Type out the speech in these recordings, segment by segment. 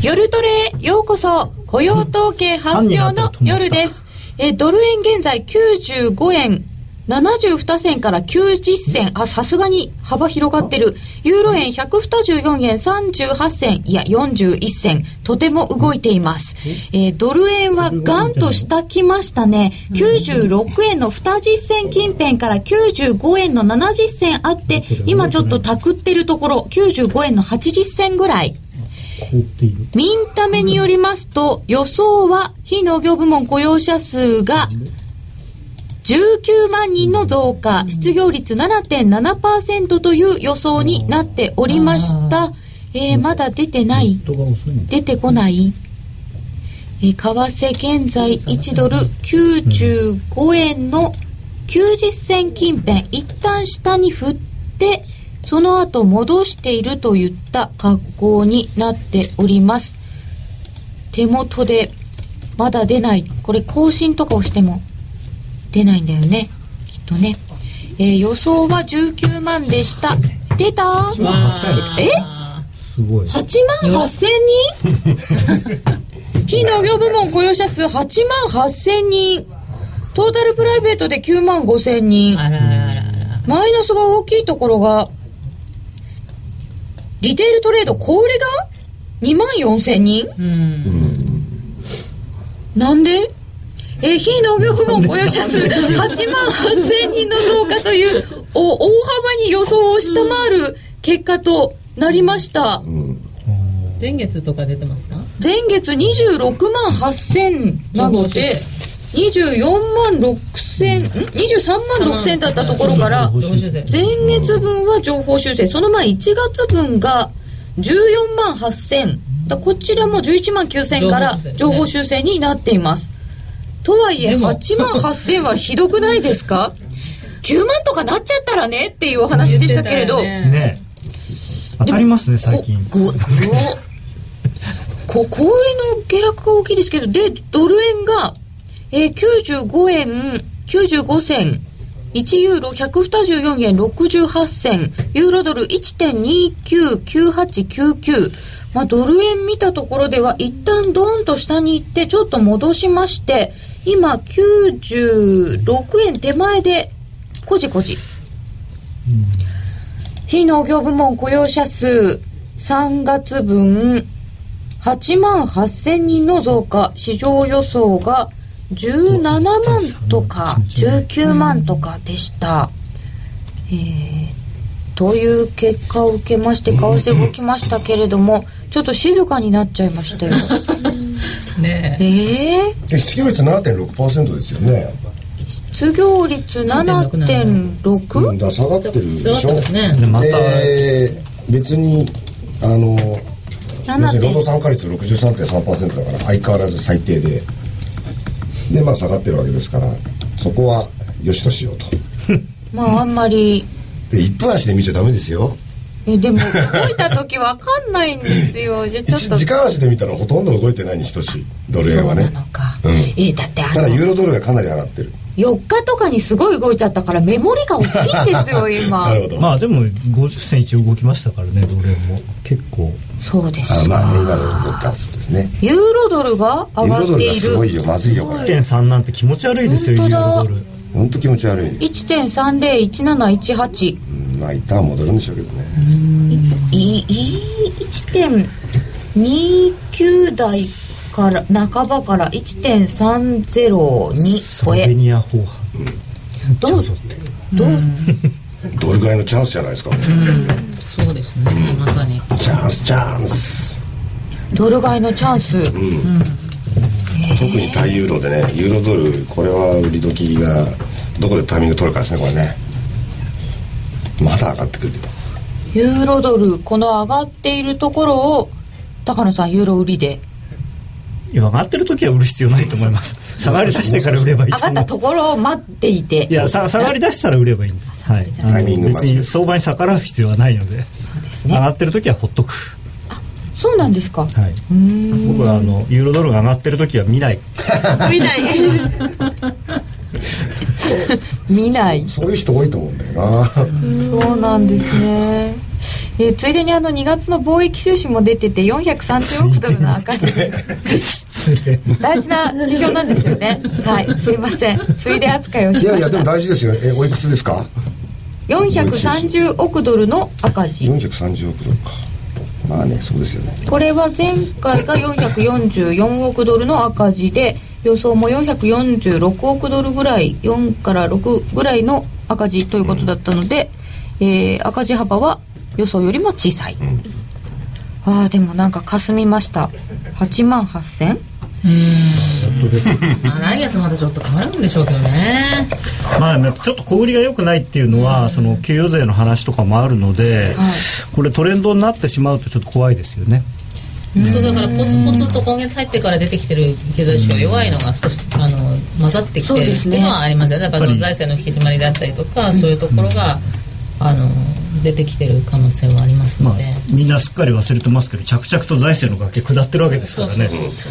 夜トレようこそ雇用統計発表の夜です。えードル円現在95円72銭から90銭。あ、さすがに幅広がってる。ユーロ円124円38銭。いや、41銭。とても動いています。えードル円はガンと下来ましたね。96円の20銭近辺から95円の70銭あって、今ちょっとたくってるところ、95円の80銭ぐらい。凍っている。ミンタメによりますと、予想は非農業部門雇用者数が19万人の増加、失業率7.7%という予想になっておりました。えーまだ出てない。出てこない。えー為替現在1ドル95円の90銭近辺。一旦下に振ってその後戻しているといった格好になっております。手元でまだ出ない。これ更新とかをしても出ないんだよね。きっとね、えー予想は19万でした。出た？え？すごい。8万8千人？非農業部門雇用者数8万8千人。トータルプライベートで9万5千人。マイナスが大きいところがリテールトレード小売りが？2万4千人？うん。なんで？えー非農業部門雇用者数8万8千人の増加というお大幅に予想を下回る結果となりました、前月とか出てますか？前月26万8000なので24万6000ん。23万6000だったところから前月分は情報修正。その前1月分が14万8000だこちらも11万9000から情情報報修正になっています。とはいえでも8万8000はひどくないですか？9万とかなっちゃったらねっていうお話でしたけれど、ね。ね。当たりますね最近。こ こ小売りの下落が大きいですけどでドル円が、えー、95円95銭。1ユーロ124円68銭。ユーロドル1.299899まあドル円見たところでは一旦ドーンと下に行ってちょっと戻しまして今96円手前でこじこじ。非農業部門雇用者数3月分8万8000人の増加。市場予想が17万とか19万とかでした、えーという結果を受けまして為替動きましたけれどもちょっと静かになっちゃいましたよ。ねえ。えー、で失業率7.6%ですよね、失業率うん、7.6だから下がってるでしょ。そうですね。でまた、で別にあの労働7.6参加率63.3%だから相変わらず最低ででまあ下がってるわけですからそこはよしとしようと。まああんまり。で1分足で見ちゃダメですよ。えでも動いた時わかんないんですよ。じゃあちょっと。一時間足で見たらほとんど動いてないに等しい。ドル円はそうなねのか、うん。えだってあの。ただユーロドルがかなり上がってる4日とかにすごい動いちゃったからメモリが大きいんですよ 今。なるほど、まあでも50銭一応動きましたからねドル円も。結構。そうです。あまあね今かの動き方ですね。ユーロドルが上ユーロドルががっているすごいよまずいよこれ。1.3なんて気持ち悪いですよユ本当だ。ーロドル。本当気持ち悪い、1.301718うん、まあ一旦は戻るんでしょうけどね。いい1.29台から半ばから1.302スロベ超え。ニア法派どう？どう？ドル買いのチャンスじゃないですか、そうですね。まさに。チャンスチャンス。ドル買いのチャンス、特に対ユーロでねユーロドルこれは売り時がどこでタイミング取るかですねこれね。まだ上がってくるけどユーロドルこの上がっているところを高野さんユーロ売りで上がってる時は売る必要ないと思います。下がり出してから売ればいいと思う。上がったところを待っていて。いやさ下がり出したら売ればいいんです。はい。タイミング別に相場に逆らう必要はないので。そうですね。上がってる時はほっとく。そうなんですか。はい。僕はあのユーロドルが上がってる時は見ない。見ない。見ない。そういう人多いと思うんだよな。そうなんですねえーついでにあの2月の貿易収支も出てて430億ドルの赤字。失礼。大事な指標なんですよね。はい。すいません。ついで扱いをしました。いやいやでも大事ですよ。えおいくつですか？430億ドルの赤字。430億ドルか。まあねそうですよね。これは前回が444億ドルの赤字で予想も446億ドルぐらい4から6ぐらいの赤字ということだったので、えー赤字幅は予想よりも小さい、ああでもなんか霞みました。8万8000まあ来月またちょっと変わるんでしょうけどね。まあ、ちょっと小売りが良くないっていうのは、その給与税の話とかもあるので、これトレンドになってしまうとちょっと怖いですよね。そうだからポツポツと今月入ってから出てきてる経済指標弱いのが少しあの混ざってきてるっていうのはありますよね。だから財政の引き締まりであったりとか、そういうところが、あの出てきてる可能性はありますまあので、、みんなすっかり忘れてますけど着々と財政の崖下ってるわけですからね。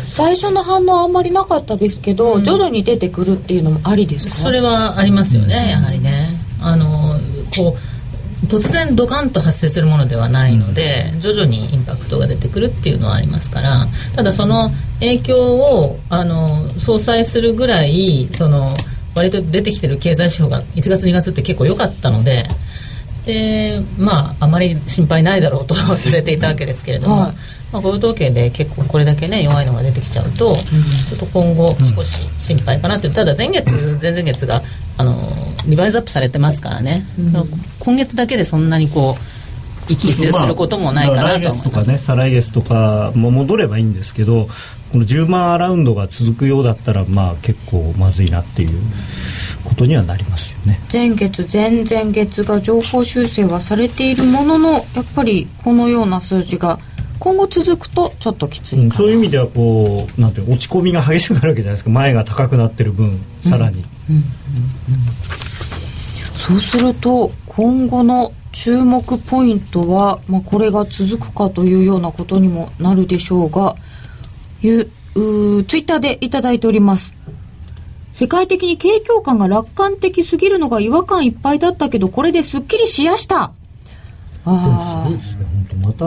最初の反応あんまりなかったですけど、徐々に出てくるっていうのもありですか？それはありますよねやはりね。あのこう突然ドカンと発生するものではないので徐々にインパクトが出てくるっていうのはありますから。ただその影響をあの相殺するぐらいその割と出てきてる経済指標が1月2月って結構良かったのででまああまり心配ないだろうと忘れていたわけですけれども、はい。まあ、雇用統計で結構これだけね弱いのが出てきちゃうと、ちょっと今後少し心配かなってただ前月前々月があのリバイズアップされてますからね、今月だけでそんなにこう一喜一憂することもないかなとまあ来月思います、とかね再来月とかも戻ればいいんですけどこの10万アラウンドが続くようだったらまあ結構まずいなっていうことにはなりますよね。前月前々月が情報修正はされているもののやっぱりこのような数字が今後続くとちょっときついかな、そういう意味ではこうなんていうの落ち込みが激しくなるわけじゃないですか。前が高くなってる分さらに、そうすると今後の注目ポイントは、まあ、これが続くかというようなことにもなるでしょうがゆうーツイッターでいただいております。世界的に景況感が楽観的すぎるのが違和感いっぱいだったけどこれですっきりしやした。あすごいですね。本当また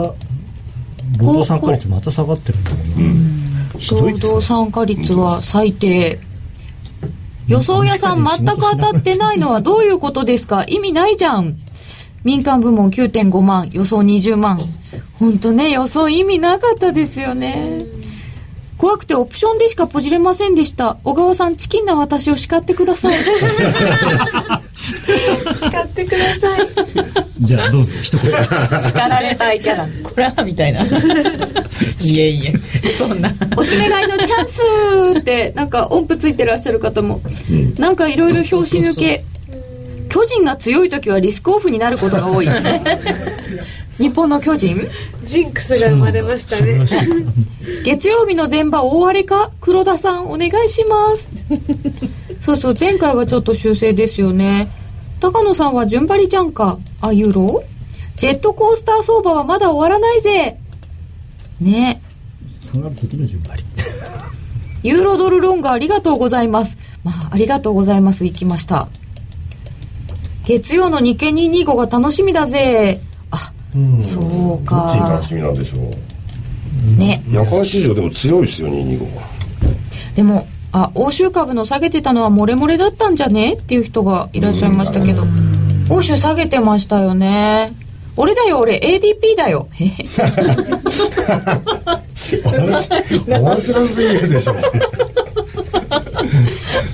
労働参加率また下がってるんだもん。な、労働参加率は最低。予想屋さん全く当たってないのはどういうことですか？意味ないじゃん。民間部門9.5万予想20万。本当ね予想意味なかったですよね怖くてオプションでしかポジれませんでした。小川さんチキンな私を叱ってください。叱ってください。じゃあどうぞ一言。叱られたいキャラ。これはみたいな。いえいえ。そんな。おしめ買いのチャンスってなんか音符ついてらっしゃる方も、なんかいろいろ拍子抜け。巨人が強い時はリスクオフになることが多い 日本の巨人？ジンクスが生まれましたね。月曜日の前場大荒れか？黒田さんお願いします。そうそう前回はちょっと修正ですよね。高野さんは順張りじゃんか？あユーロ？ジェットコースター相場はまだ終わらないぜ。ね。下がる時の順張り。ユーロドルロングありがとうございます。まあ、ありがとうございます。行きました。月曜の日経225が楽しみだぜ。あ、そうどっちにか楽。しみなんでしょう？ね。夜間市場でも強いですよ225でも、あ、欧州株の下げてたのは漏れ漏れだったんじゃね？っていう人がいらっしゃいましたけど、欧州下げてましたよね。俺だよ、俺、ADP だよ。面白すぎるでしょ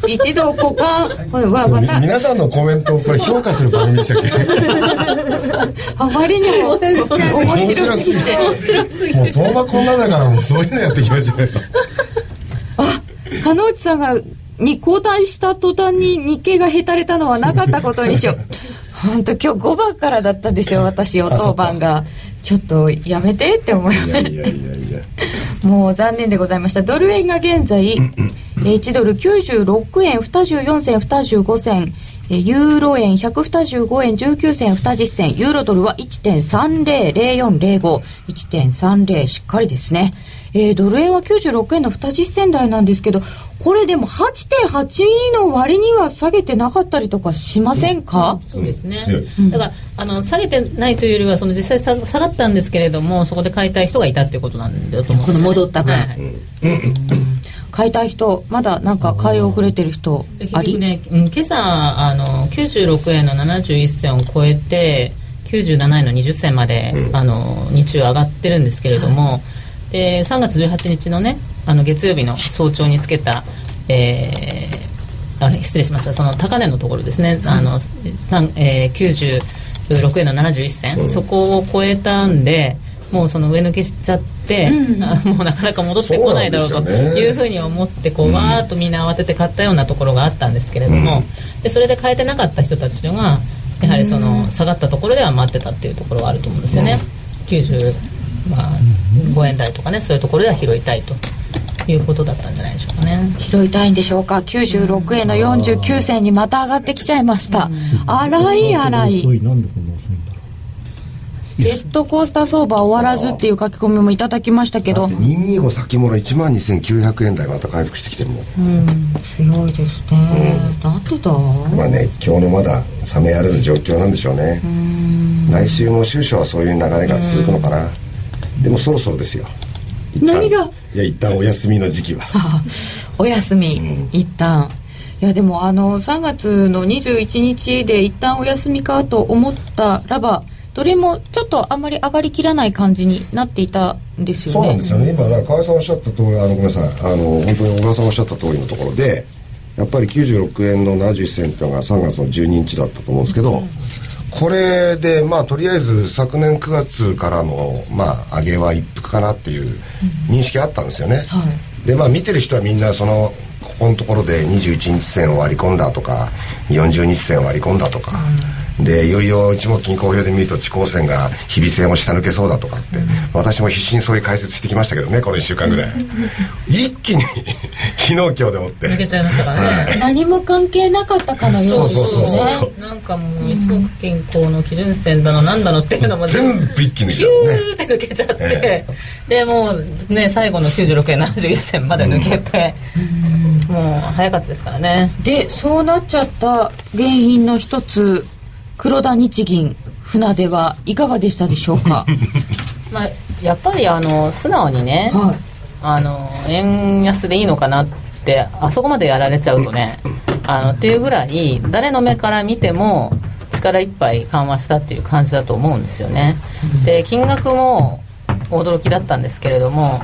一度股間、これはまた、皆さんのコメントをこれ評価する番組でしたっけ？あまりにも面白すぎて。もう相場こんなだからもうそういうのやっていきましょうよあ、鹿内さんが、に交代した途端に日経がへたれたのはなかったことにしよう。本当今日5番からだったんですよ、私、お当番が。ちょっとやめてって思いましやいやいや もう残念でございました。ドル円が現在、えー1ドル96円24銭25銭、えーユーロ円125円19銭20銭、ユーロドルは1.300405、1.30しっかりですね。えードル円は96円の20銭台なんですけど、これでも8.82の割には下げてなかったりとかしませんか、そうですね。強い。だからあの下げてないというよりはその実際下下がったんですけれどもそこで買いたい人がいたっていうことなんだと思うんですよ、ね、この戻った分はい。買いたい人まだなんか買い遅れてる人あり、結局ね、うん今朝あの96円の71銭を超えて97円の20銭まで、あの日中上がってるんですけれども、で3月18日のねあの月曜日の早朝につけた、えーあ失礼しました。その高値のところですね、あのさんえー96円の71銭、そこを超えたんでもうその上抜けしちゃって、あもうなかなか戻ってこないだろうというふうに思ってこう、わーっとみんな慌てて買ったようなところがあったんですけれども、でそれで買えてなかった人たちがやはりその下がったところでは待ってたっていうところがあると思うんですよね、90、まあ、5円台とかねそういうところでは拾いたいということだったんじゃないでしょうかね。拾いたいんでしょうか。96円の49銭にまた上がってきちゃいました。荒い荒い。ジェットコースター相場終わらずっていう書き込みもいただきましたけど。225先物1万2900円台また回復してきてるもん。強いですね。だってだ。まあね今日のまだ冷めやる状況なんでしょうね。来週も終初はそういう流れが続くのかな。でもそろそろですよ何が？いや一旦お休みの時期は。お休み、一旦。いやでもあの3月の21日で一旦お休みかと思ったらばどれもちょっとあんまり上がりきらない感じになっていたんですよね。そうなんですよね。今だから河合さんおっしゃった通りあのごめんなさい。あの本当に小川さんおっしゃった通りのところでやっぱり96円の71銭っていうのが3月の12日だったと思うんですけど、これでまあとりあえず昨年9月からのまあ上げは一服かなっていう認識あったんですよね、でまあ見てる人はみんなそのここのところで21日線を割り込んだとか40日線を割り込んだとか、でいよいよ一目金公表で見ると地高線が日々線を下抜けそうだとかって、私も必死にそういう解説してきましたけどねこの1週間ぐらい。一気に 昨日今日でもって。抜けちゃいましたからね。何も関係なかったかのようですそうそうそうねそう。なんかもう一目健康の基準線だのなんだのっていうのも全部一気に抜いキたのね。ューって抜けちゃって、えでもうね最後の96円71銭まで抜けて、もう早かったですからね。でそうなっちゃった原因の一つ黒田日銀船出はいかがでしたでしょうか？まあやっぱりあの素直にね、はい。あの円安でいいのかなってあそこまでやられちゃうとね あのっていうぐらい誰の目から見ても力いっぱい緩和したっていう感じだと思うんですよね。で金額も驚きだったんですけれども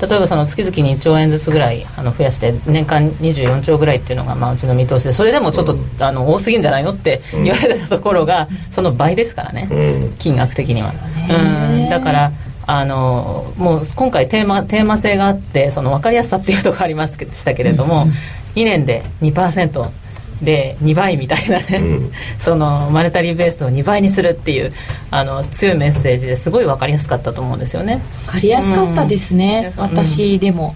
例えばその月々に1兆円ずつぐらいあの増やして年間24兆ぐらいっていうのがまあうちの見通しでそれでもちょっとあの多すぎんじゃないのって言われたところがその倍ですからね。金額的には。うん。だからあのもう今回テーマテーマ性があってその分かりやすさっていうところありましたけれども、2年で2%で2倍みたいなね、そのマネタリーベースを2倍にするっていうあの強いメッセージですごい分かりやすかったと思うんですよね。分かりやすかったですね、うん。私でも、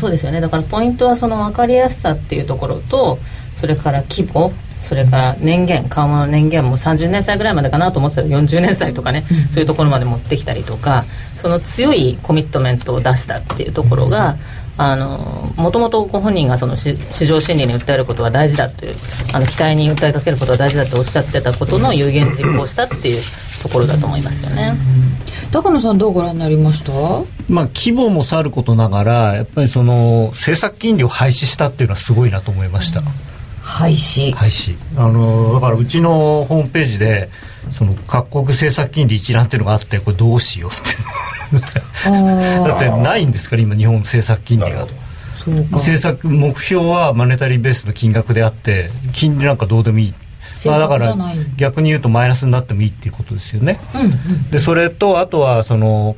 そうですよね。だからポイントはその分かりやすさっていうところとそれから規模それから年限緩和の年限も30年歳ぐらいまでかなと思ってたら40年歳とかね、そういうところまで持ってきたりとかその強いコミットメントを出したっていうところがもともとご本人がそのし市場心理に訴えることは大事だというあの期待に訴えかけることは大事だとおっしゃってたことの有言実行したっていうところだと思いますよね。高野さんどうご覧になりました？まあ、規模もさることながらやっぱりその政策金利を廃止したっていうのはすごいなと思いました、廃止。廃止。あのだからうちのホームページでその各国政策金利一覧っていうのがあってこれどうしようって。だってないんですから今日本政策金利が政策目標はマネタリーベースの金額であって金利なんかどうでもいい。まあ、だから逆に言うとマイナスになってもいいっていうことですよね、でそれとあとはその、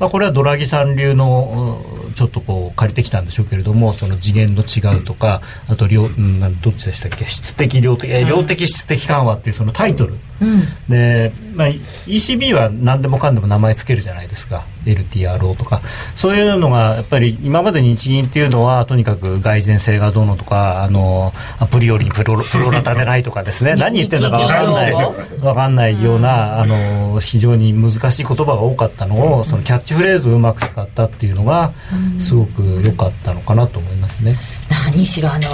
まあ、これはドラギさん流のうんちょっとこう借りてきたんでしょうけれどもその次元の違うとかあと量、うん、どっちでしたっけ？質的量的え量的質的緩和っていうそのタイトル。で、まあ、ECB は何でもかんでも名前つけるじゃないですか LTRO とかそういうのがやっぱり今まで日銀っていうのはとにかく蓋然性がどうのとかあのアプリよりにプロ プロラタでないとかですね。何言ってるのか分かんない分かんないようなあの非常に難しい言葉が多かったのをそのキャッチフレーズをうまく使ったっていうのがすごく良かったのかなと思いますね。何しろあの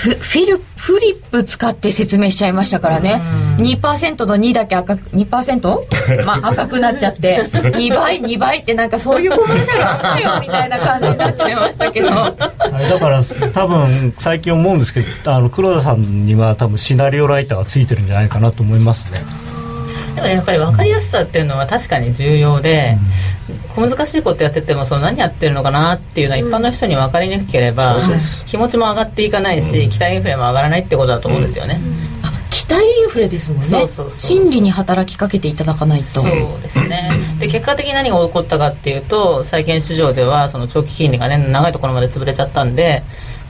フフィルフリップ使って説明しちゃいましたからね、2%の2だけ赤く 2%? まあ赤くなっちゃって2倍2倍ってなんかそういうコマーシャルあったよみたいな感じになっちゃいましたけどだから多分最近思うんですけどあの黒田さんには多分シナリオライターがついてるんじゃないかなと思いますね。でもやっぱり分かりやすさっていうのは確かに重要で、小難しいことやっててもその何やってるのかなっていうのは一般の人に分かりにくければ、気持ちも上がっていかないし、期待インフレも上がらないってことだと思うんですよね、あ期待インフレですもんね。心理に働きかけていただかないと。そうですね。で結果的に何が起こったかっていうと債券市場ではその長期金利がね長いところまで潰れちゃったんで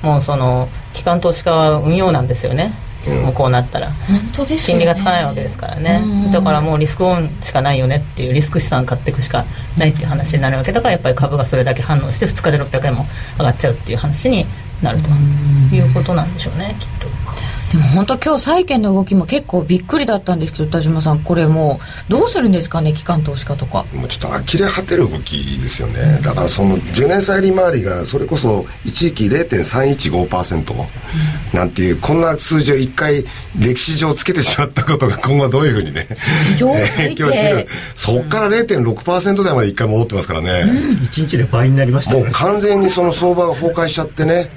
もうその機関投資家は運用なんですよね、もうこうなったら。金利がつかないわけですからね。だからもうリスクオンしかないよねっていうリスク資産買っていくしかないっていう話になるわけだからやっぱり株がそれだけ反応して2日で600円も上がっちゃうっていう話になるということなんでしょうねきっと。でも本当今日債券の動きも結構びっくりだったんですけど田島さんこれもうどうするんですかね機関投資家とか。もうちょっと呆れ果てる動きですよね、だからその10年債利回りがそれこそ一時期0.315%なんていうこんな数字を1回歴史上つけてしまったことが今後はどういうふうにね史上最低。影響してる。そこから0.6%台まで1回戻ってますからね、1日で倍になりましたもうね完全にその相場が崩壊しちゃってね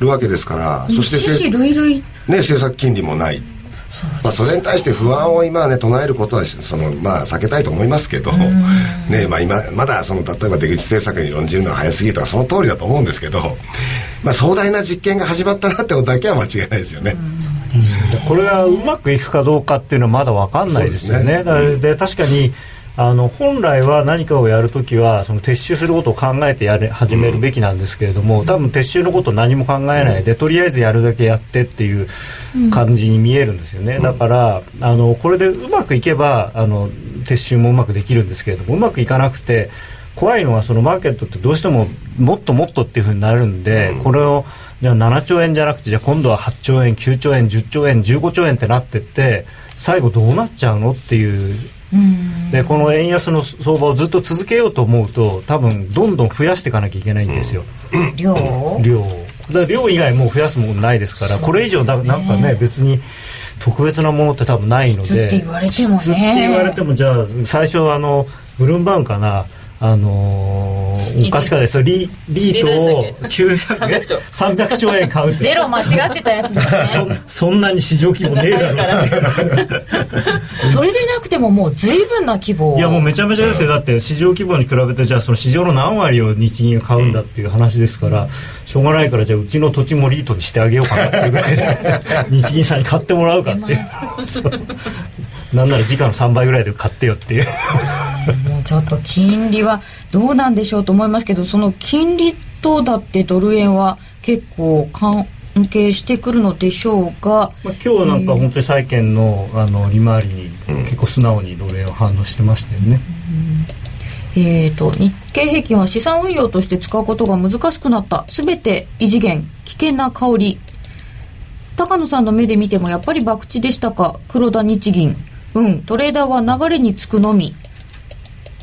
るわけですから。そして類々ね、政策金利もない。まあ、それに対して不安を今はね唱えることはその、まあ、避けたいと思いますけど、ねまあ、今まだその例えば出口政策に論じるのは早すぎるとかその通りだと思うんですけど、まあ、壮大な実験が始まったなってことだけは間違いないですよね。これがうまくいくかどうかっていうのはまだ分かんないですよね。ねで確かにあの本来は何かをやるときはその撤収することを考えてやれ始めるべきなんですけれども、多分撤収のことを何も考えないで、とりあえずやるだけやってっていう感じに見えるんですよね、だからあのこれでうまくいけばあの撤収もうまくできるんですけれどもうまくいかなくて怖いのはそのマーケットってどうしてももっともっとっていうふうになるんで、これをじゃあ7兆円じゃなくてじゃあ今度は8兆円9兆円10兆円15兆円ってなってって最後どうなっちゃうのっていう。でこの円安の相場をずっと続けようと思うと多分どんどん増やしていかなきゃいけないんですよ、量量を。だ量以外もう増やすものないですからこれ以上だなんかね別に特別なものって多分ないので。質って言われてもね。質って言われてもじゃあ最初あのブルームバーグかなあのー、おかしかですよ。リリートを900 300兆300兆円買うって。ゼロ間違ってたやつですね。そんなに市場規模ねえだろ それでなくてももう随分な規模。をいやもうめちゃめちゃですよだって市場規模に比べてじゃあその市場の何割を日銀が買うんだっていう話ですからしょうがないからじゃあうちの土地もリートにしてあげようかなっていうぐらいで日銀さんに買ってもらうかっていう。そうなんなら時価の3倍ぐらいで買ってよっていう。もうちょっと金利はどうなんでしょうと思いますけどその金利とだってドル円は結構関係してくるのでしょうが。まあ、今日はなんか本当に債券のあの利回りに結構素直にドル円は反応してましたよね、えー、と日経平均は資産運用として使うことが難しくなった。全て異次元危険な香り。高野さんの目で見てもやっぱり博打でしたか？黒田日銀。うん。トレーダーは流れにつくのみ。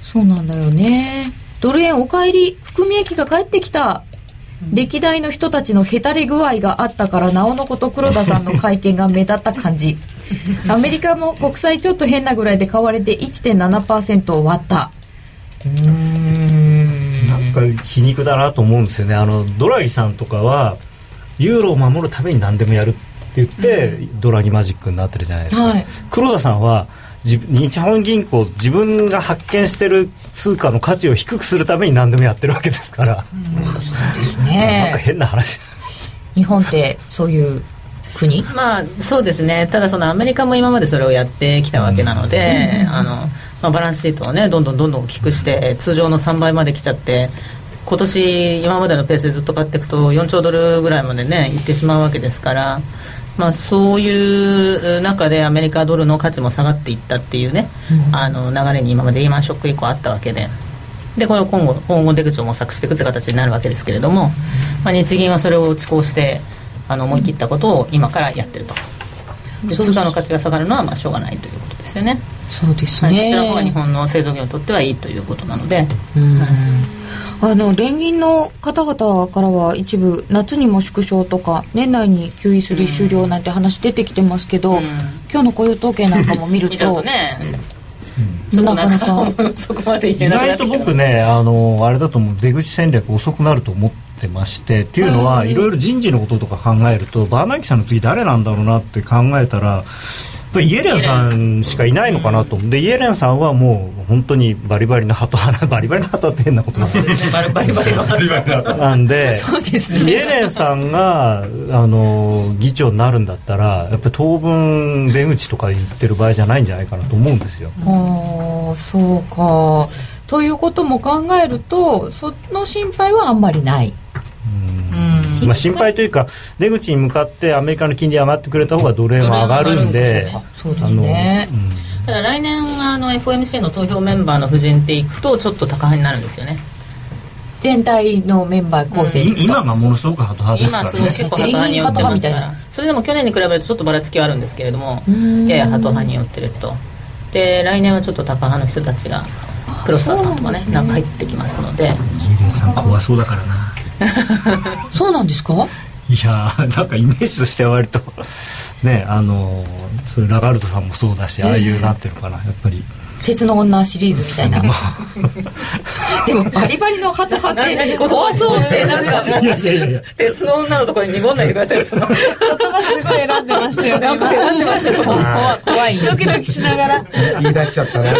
そうなんだよね。ドル円お帰り含み益が帰ってきた。歴代の人たちのへたれ具合があったからなおのこと黒田さんの会見が目立った感じ。アメリカも国債ちょっと変なぐらいで買われて1.7%を割ったん。なんか皮肉だなと思うんですよね。あのドラギさんとかはユーロを守るために何でもやるって言って、ドラギマジックになってるじゃないですか、はい。黒田さんは自日本銀行自分が発見してる通貨の価値を低くするために何でもやってるわけですから、なんかね変な話。え日本ってそういう国？まあそうですね。ただそのアメリカも今までそれをやってきたわけなので、あのまあ、バランスシートをねどんどんどんどん大きくして通常の3倍まで来ちゃって今年今までのペースでずっと買っていくと4兆ドルぐらいまでねいってしまうわけですからまあ、そういう中でアメリカドルの価値も下がっていったっていうね、あの流れに今までリーマンショック以降あったわけで。でこれを今後今後出口を模索していくって形になるわけですけれども、まあ、日銀はそれを打ちこしてあの思い切ったことを今からやってると。で通貨の価値が下がるのはまあしょうがないということですよねそうですはい、そねちらの方が日本の製造業にとってはいいということなので、あの連銀の方々からは一部夏にも縮小とか年内に QE3 終了なんて話出てきてますけど、今日の雇用統計なんかも見るととね、うんちょっとなかなか。そこまで 言意外と僕ねあのあれだと思う出口戦略遅くなると思ってましてっていうのはいろいろ人事のこととか考えるとバーナンキさんの次誰なんだろうなって考えたらイエレンさんしかいないのかなと。思うでイエレンさんはもう本当にバリバリのハト派な バリバリのハトって変なことなんですそうですね。バリバリバリバリバリバリだなんでそうですね。イエレンさんがあの議長になるんだったらやっぱり当分出口とか言ってる場合じゃないんじゃないかなと思うんですよ。ああそうか。ということも考えるとその心配はあんまりないまあ、心配というか出口に向かってアメリカの金利上がってくれた方がドル円は上がるんでそうですね。ただ来年あの FOMC の投票メンバーの布陣っていくとちょっと高派になるんですよね。全体のメンバー構成ですか、今がものすごくハト派です今からね。すごい結構ハト派に寄ってますからそれでも去年に比べるとちょっとばらつきはあるんですけれどもんややハト派に寄ってるとで来年はちょっとタカ派の人たちがプロスターさんとかねなんか入ってきますのでイエレンさん怖そうだからな そうなんですか？いやーなんかイメージとしては割とねあのそれラガルドさんもそうだしああいうなってるのかなやっぱり鉄の女シリーズみたいな。でもバリバリのハト派って怖そうってなんかいやいやいやいや。鉄の女のところに濁んないでくださいその。言葉すごい選んでましたよね。今選んでましたよ。怖怖い。ドキドキしながら。言い出しちゃったね。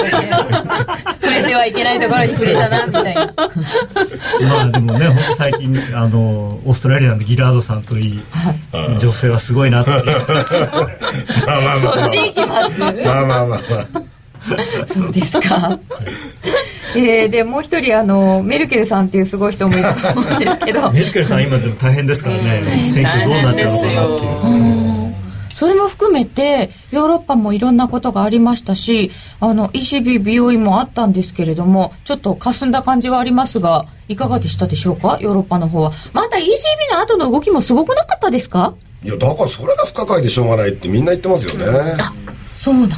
触れてはいけないところに触れたなみたいな。まあでもね本当最近あのオーストラリアのギラードさんといい女性はすごいなって そあっち行きます？まあまあまあまあ そうですか。えー、でもう一人あのメルケルさんっていうすごい人もいると思うんですけど。メルケルさん今でも大変ですからね。選挙どうなっちゃうのかなっていう。それも含めてヨーロッパもいろんなことがありましたしあの ECB 美容院もあったんですけれどもちょっと霞んだ感じはありますがいかがでしたでしょうか？ヨーロッパの方は。また ECB の後の動きもすごくなかったですか？いやだからそれが不可解でしょうがないってみんな言ってますよねそうなんだ、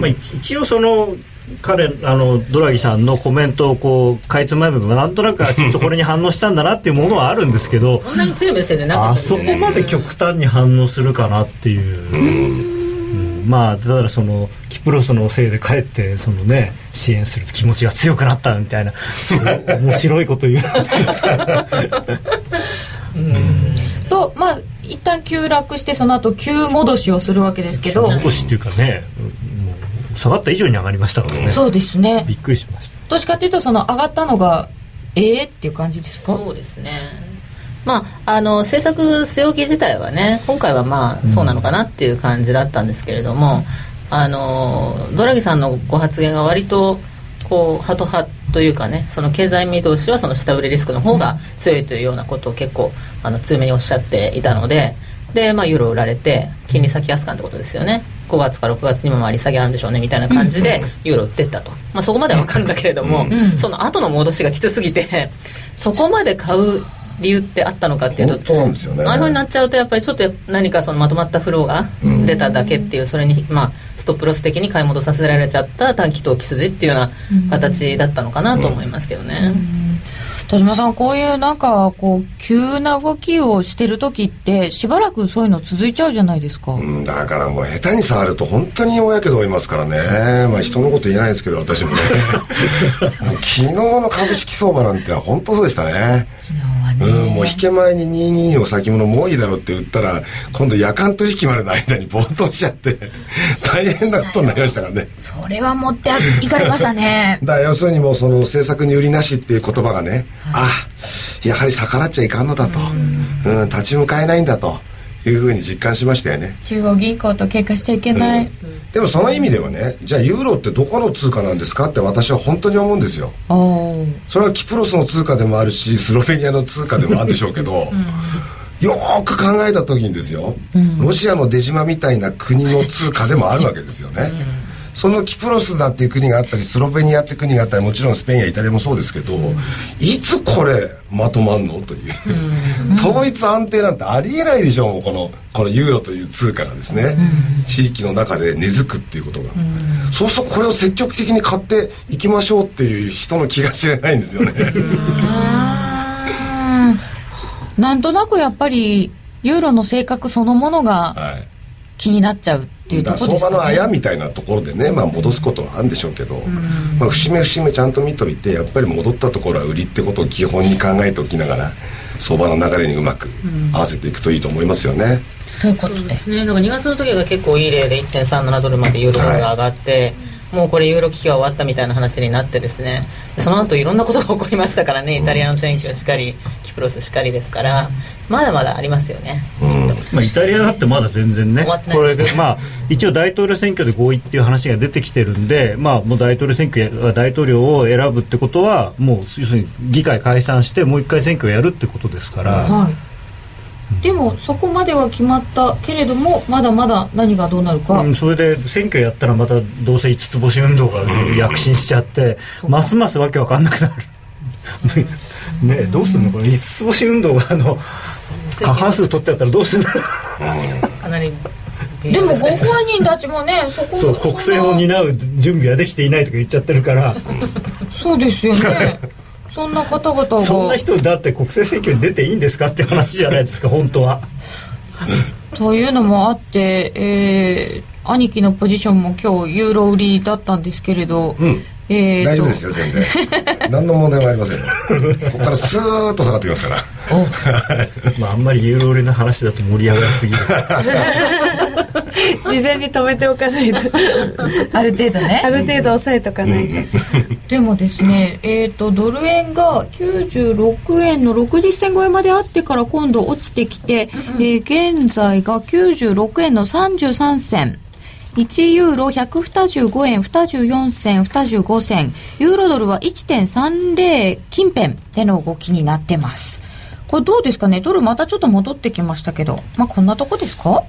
まあ、一一応その彼あのドラギさんのコメントをこうかいつまめばなんとなくはきっとこれに反応したんだなっていうものはあるんですけどそんなに強いメッセージなかったあそこまで極端に反応するかなっていう、うん。まあだからそのキプロスのせいでかえってそのね支援する気持ちが強くなったみたいなすごい面白いこと言う。とまあ一旦急落してその後急戻しをするわけですけど。落としっていうかねもう下がった以上に上がりましたからね。そうですね。びっくりしました。どっちかっていうとその上がったのがええっていう感じですか？そうですね。まあ、あの政策据え置き自体はね今回はまあそうなのかなっていう感じだったん。ですけれども、あのドラギさんのご発言が割とこうハト派というかねその経済見通しはその下振れリスクの方が強いというようなことを結構あの強めにおっしゃっていたのでで、まあ、ユーロ売られて金利先安感ってことですよね。5月か6月にもまあ利下げあるんでしょうねみたいな感じでユーロ売ってったと、まあ、そこまでは分かるんだけれども、その後の戻しがきつすぎてそこまで買う理由ってあったのかっていう本と当なんですよね。ああいうふうになっちゃうとやっぱりちょっと何かそのまとまったフローが出ただけっていうそれにまあストップロス的に買い戻させられちゃった短期投機筋っていうような形だったのかなと思いますけどね。田島さんこういうなんかこう急な動きをしてる時ってしばらくそういうの続いちゃうじゃないですか、うんだからもう下手に触ると本当に大やけど負いますからね。まあ人のこと言えないですけど私もね。もう昨日の株式相場なんて本当そうでしたね。昨日はね、うん、もう引け前に22の先物もういいだろうって言ったら今度夜間取引までの間に暴騰しちゃって大変なことになりましたからね。それは持っていかれましたね。だから要するにもうその政策に売りなしっていう言葉がね、あやはり逆らっちゃいかんのだと、うん、立ち向かえないんだというふうに実感しましたよね。中央銀行と喧嘩しちゃいけない、でもその意味ではねじゃあユーロってどこの通貨なんですかって私は本当に思うんですよ。それはキプロスの通貨でもあるしスロベニアの通貨でもあるんでしょうけど、いよーく考えた時にですよ、ロシアの出島みたいな国の通貨でもあるわけですよね、そのキプロスなんていう国があったりスロベニアって国があったりもちろんスペインやイタリアもそうですけど、いつこれまとまんの？という、統一安定なんてありえないでしょうこのこのユーロという通貨がですね、地域の中で根付くっていうことが、そうするとこれを積極的に買っていきましょうっていう人の気が知れないんですよね。なんとなくやっぱりユーロの性格そのものがはい気になっちゃうっていうところですかね。相場のあやみたいなところでね、まあ、戻すことはあるんでしょうけど、まあ、節目節目ちゃんと見といてやっぱり戻ったところは売りってことを基本に考えておきながら相場の流れにうまく合わせていくといいと思いますよね、ということでですね、なんか2月の時が結構いい例で1.37ドルまでユーロドルが上がって、もうこれユーロ危機は終わったみたいな話になってですね。その後いろんなことが起こりましたからね。イタリアン選挙しかりキプロスしかりですから。まだまだありますよね、まあ、イタリアだってまだ全然ね。終わってないこれですねでまあ一応大統領選挙で合意っていう話が出てきてるんでまあもう大統領選挙や大統領を選ぶってことはもう要するに議会解散してもう一回選挙をやるってことですから、はいでもそこまでは決まったけれどもまだまだ何がどうなるか、うんそれで選挙やったらまたどうせ五つ星運動が躍進しちゃってますますわけわかんなくなる。ねどうすんの？これ五つ星運動があの過半数取っちゃったらどうすんのかなりでもご本人たちもね そこそう国政を担う準備ができていないとか言っちゃってるから。そうですよねそんな方々がそんな人だって国政選挙に出ていいんですかって話じゃないですか本当は。というのもあって、えー兄貴のポジションも今日ユーロ売りだったんですけれど、えーと。大丈夫ですよ全然。何の問題もありませんよ。ここからスーッと下がってきますから。まああんまりユーロ売りの話だと盛り上がりすぎる 事前に止めておかないと。ある程度ね。ある程度抑えとかないと、でもですね、えー、とドル円が96円の60銭超えまであってから今度落ちてきて、えー現在が96円の33銭。1ユーロ125円24銭25銭。ユーロドルは1.30近辺での動きになってます。これどうですかね？ドルまたちょっと戻ってきましたけど。まあこんなとこですか？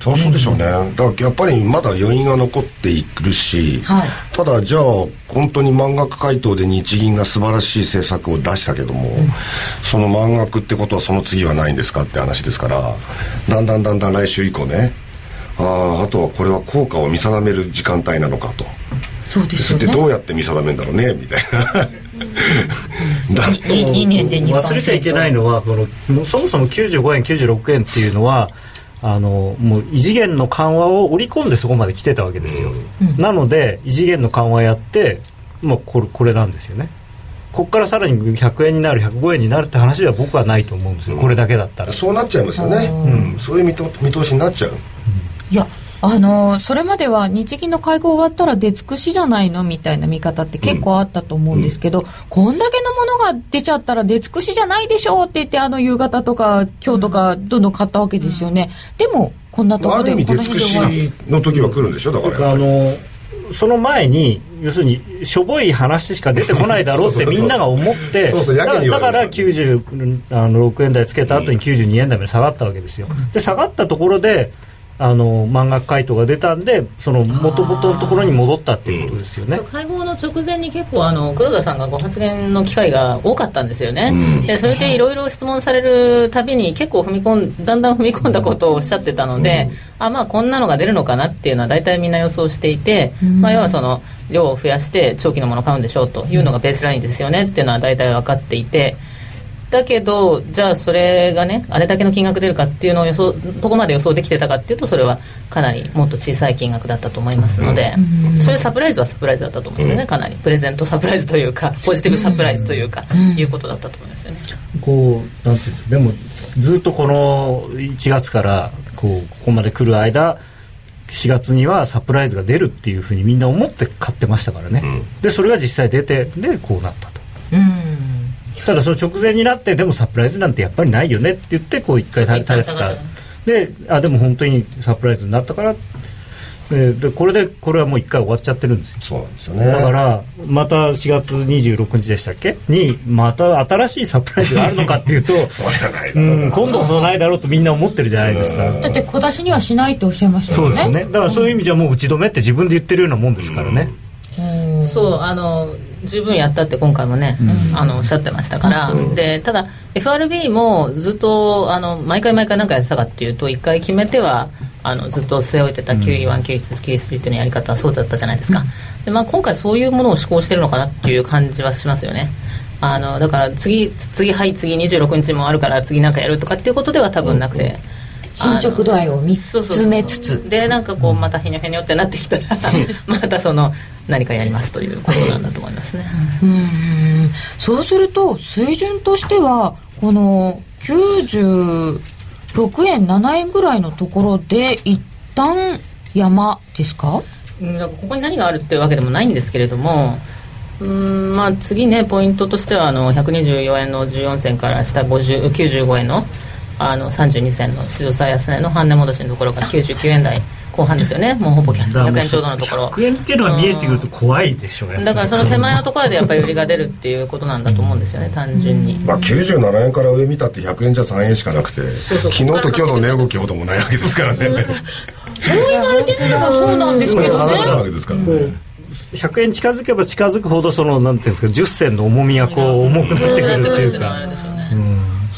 そりゃそうでしょうね、だからやっぱりまだ余韻が残っているし、はい。ただじゃあ本当に満額回答で日銀が素晴らしい政策を出したけども、その満額ってことはその次はないんですかって話ですからだんだんだんだん来週以降ねあああとはこれは効果を見定める時間帯なのかと。そうですよね。どうやって見定めるんだろうねみたいな。だ2年で2%忘れちゃいけないのはこのもうそもそも95円96円っていうのはあのもう異次元の緩和を織り込んでそこまで来てたわけですよ、なので異次元の緩和やって、まあ、これこれなんですよね。ここからさらに100円になる105円になるって話では僕はないと思うんですよ、これだけだったら。そうなっちゃいますよね、うん、そういう見と見通しになっちゃう。いやあのーそれまでは日銀の会合終わったら出尽くしじゃないのみたいな見方って結構あったと思うんですけど、こんだけのものが出ちゃったら出尽くしじゃないでしょうって言ってあの夕方とか今日とかどんどん買ったわけですよね、でもこんなとこあろでこのる意味出尽く辺で終わる。しの時は来るんでしょだからやあっぱり。のその前に要するにしょぼい話しか出てこないだろうってみんなが思って そうそうやけに言わだかられました。90あの6円台つけた後に92円台まで下がったわけですよ。で下がったところであの満額回答が出たんでその元々のところに戻ったっていうことですよね。会合の直前に結構あの黒田さんがご発言の機会が多かったんですよね、でそれでいろいろ質問されるたびに結構踏み込んだんだん踏み込んだことをおっしゃってたので、あまあこんなのが出るのかなっていうのは大体みんな予想していて、まあ、要はその量を増やして長期のものを買うんでしょうというのがベースラインですよねっていうのは大体分かっていて。だけどじゃあそれがねあれだけの金額出るかっていうのを予想どこまで予想できてたかっていうとそれはかなりもっと小さい金額だったと思いますので、それサプライズはサプライズだったと思うんですよねかなり。プレゼントサプライズというかポジティブサプライズというか、いうことだったと思いますよね。こうなんていうんですかでもずっとこの1月からこうここまで来る間4月にはサプライズが出るっていうふうにみんな思って買ってましたからね、でそれが実際出てでこうなったとただその直前になってでもサプライズなんてやっぱりないよねって言ってこう一回垂れてたであでも本当にサプライズになったから。ででこれでこれはもう1回終わっちゃってるんですよ。そうなんですよね。だからまた4月26日でしたっけ？にまた新しいサプライズがあるのかっていうとそうん今度こそないだろうとみんな思ってるじゃないですか。だって小出しにはしないっておっしゃいましたよね。そうですね。だからそういう意味じゃもう打ち止めって自分で言ってるようなもんですからね、そうあの十分やったって今回もね、あのおっしゃってましたから、でただ FRB もずっとあの毎回毎回何かやってたかっていうと一回決めてはあのずっと据え置いてた QE1、QE2、QE3 っていうのやり方はそうだったじゃないですか、でまあ、今回そういうものを施行してるのかなっていう感じはしますよね。あのだから次次はい次26日もあるから次なんかやるとかっていうことでは多分なくて、進捗度合いを見つめつつ。でなんかこうまたへにょへにょってなってきたら またその何かやりますということなんだと思いますね、うん。そうすると水準としてはこの96円7円ぐらいのところで一旦山ですか？うんなんかここに何があるっていうわけでもないんですけれどもうんまあ次ねポイントとしてはあの124円の14銭から下50 95円のあの32銭の史上最安値の半値戻しのところが99円台後半ですよね。もうほぼ100円ちょうどのところ。100円っていうのが見えてくると怖いでしょうやっぱりだからその手前のところでやっぱり売りが出るっていうことなんだと思うんですよね単純に。まあ、97円から上見たって100円じゃ3円しかなくて昨日と今日の値動きほどもないわけですからね。そう言われてみればそうなんですそういうけどね話なわけですからね。100円近づけば近づくほどそのなんていうんですか10銭の重みがこう重くなってくるっていうか。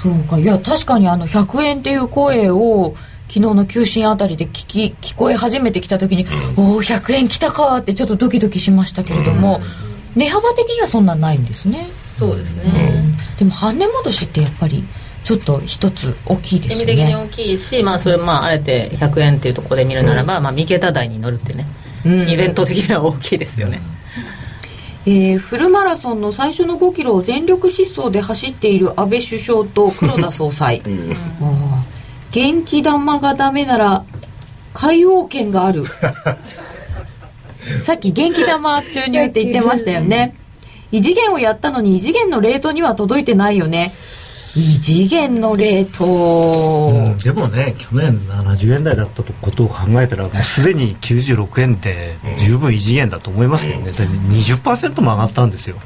そうかいや確かにあの100円っていう声を昨日の休診あたりで聞き聞こえ始めてきた時に、おお100円来たかってちょっとドキドキしましたけれども、値幅的にはそんなんないんですね。そうですね、でも半値戻しってやっぱりちょっと一つ大きいですよね。意味的に大きいし、まあ、それまああえて100円っていうところで見るならば、まあ、3桁台に乗るってね、イベント的には大きいですよね、えーフルマラソンの最初の5キロを全力疾走で走っている安倍首相と黒田総裁、あー元気玉がダメなら海王権がある。さっき元気玉注入って言ってましたよね。異次元をやったのに異次元のレートには届いてないよね。異次元のレート、でもね去年70円台だったことを考えたらもうすでに96円で十分異次元だと思いますけどね、だって20%も上がったんですよ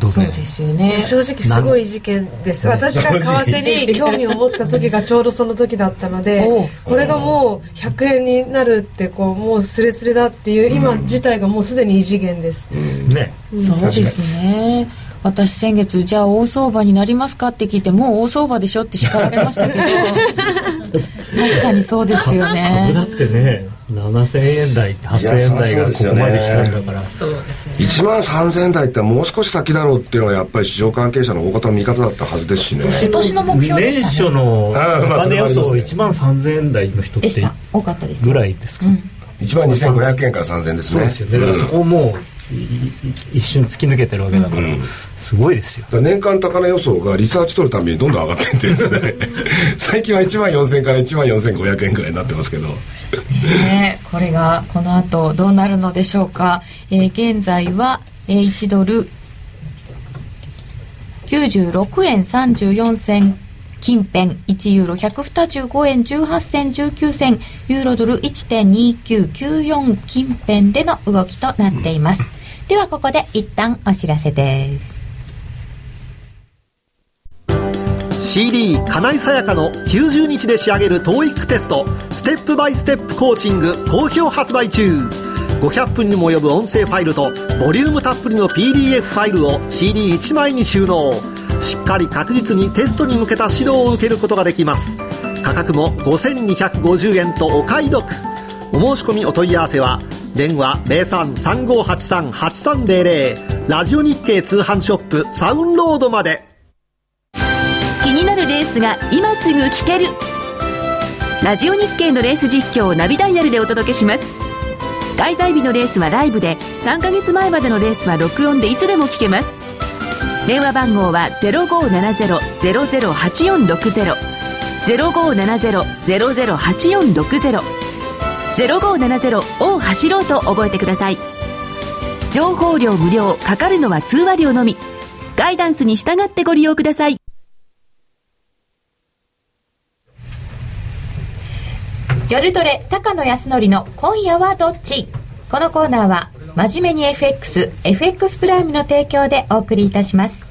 そうですよね。正直すごい事件です。私が為替に興味を持った時がちょうどその時だったので これがもう100円になるってこうもうスレスレだっていう今自体がもうすでに異次元です。ね。そうですね。私先月じゃあ大相場になりますかって聞いてもう大相場でしょって叱られましたけど。確かにそうですよ株ねだってね7000円台8000円台がここまで来たんだから。そうですね。1万3000台ってもう少し先だろうっていうのはやっぱり市場関係者の大方の見方だったはずですしね。今年の目標で年したね初のお金予想それもあります1万3000円台の人って多かったですぐよらいですか、1万2500円から3000円ですね。そうですよね。だからそこをも一瞬突き抜けてるわけだから、すごいですよ。年間高値予想がリサーチ取るたびにどんどん上がっていってですね。最近は1万4000から1万4500円ぐらいになってますけど。ねこれがこの後どうなるのでしょうか、えー現在は、えー1ドル96円34銭近辺1ユーロ125円18銭19銭ユーロドル1.2994近辺での動きとなっていますではここで一旦お知らせです。CD 金井さやかの90日で仕上げる TOEIC テスト。ステップバイステップコーチング好評発売中。500分にも及ぶ音声ファイルとボリュームたっぷりの PDF ファイルを CD1 枚に収納。しっかり確実にテストに向けた指導を受けることができます。価格も5250円とお買い得。お申し込みお問い合わせは電話0335838300ラジオ日経通販ショップサウンロードまで。気になるレースが今すぐ聞ける。ラジオ日経のレース実況をナビダイヤルでお届けします。開催日のレースはライブで3ヶ月前までのレースは録音でいつでも聞けます。電話番号は0570-008460 0570-008460 0570を走ろうと覚えてください。情報料無料かかるのは通話料のみ。ガイダンスに従ってご利用ください。夜トレ高野康則の今夜はどっち？このコーナーは真面目に FX FX プライムの提供でお送りいたします。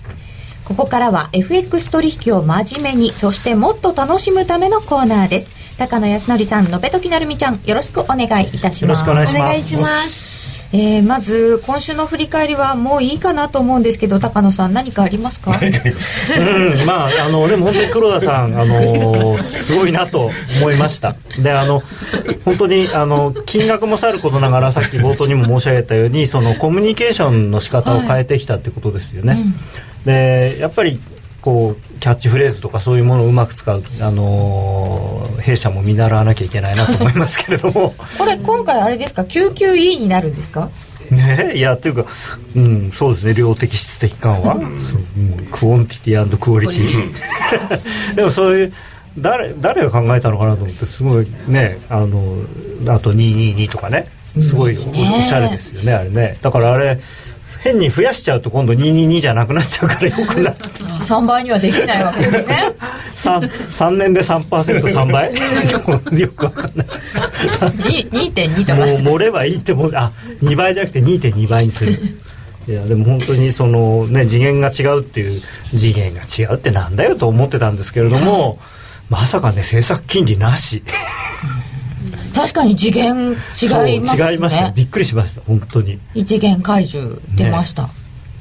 ここからは FX 取引を真面目にそしてもっと楽しむためのコーナーです。高野康則さんのべときなるみちゃんよろしくお願いいたします。よろしくお願いします。お願いします。えー、まず今週の振り返りはもういいかなと思うんですけど高野さん何かありますか？うん、まあ、あの、でも本当に黒田さん、あの、すごいなと思いました。で、あの、本当に、あの、金額もさることながら、さっき冒頭にも申し上げたように、そのコミュニケーションの仕方を変えてきたってことですよね。で、やっぱり、こう、キャッチフレーズとかそういうものをうまく使う、あの、弊社も見習わなきゃいけないなと思いますけれども。これ今回あれですか？99E になるんですか？ねいやというか、うん、そうですね量的質的緩和、そううん quantity quality。でもそういう誰誰が考えたのかなと思ってすごいねあのあと222とかねすごいおおしゃれですよねあれね。だからあれ変に増やしちゃうと今度222じゃなくなっちゃうからよくなって3倍にはできないわけですね。3, 3年で 3%3 倍？よくわかんない。に2.2とか。もう盛ればいいってもうあ2倍じゃなくて2.2倍にする。いやでも本当にそのね次元が違うっていう次元が違うってなんだよと思ってたんですけれども、まさかね政策金利なし確かに次元違いますね。違いました。びっくりしました。本当に。異次元怪獣出ました、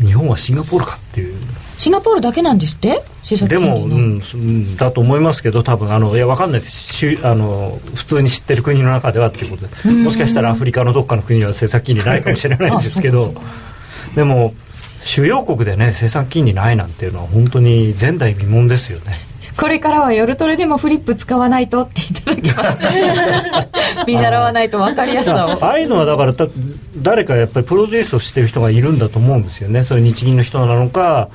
日本はシンガポールかっていう。シンガポールだけなんですって？でも、うんだと思いますけど多分あのいやわかんないです。しあの普通に知ってる国の中ではっていうことで。もしかしたらアフリカのどっかの国には政策金利ないかもしれないんですけどでも主要国でね政策金利ないなんていうのは本当に前代未聞ですよねこれからは夜トレでもフリップ使わないとっていただきました 見習わないと分かりやすさを。ああいうのはだからた誰かやっぱりプロデュースをしてる人がいるんだと思うんですよね。それ日銀の人なのか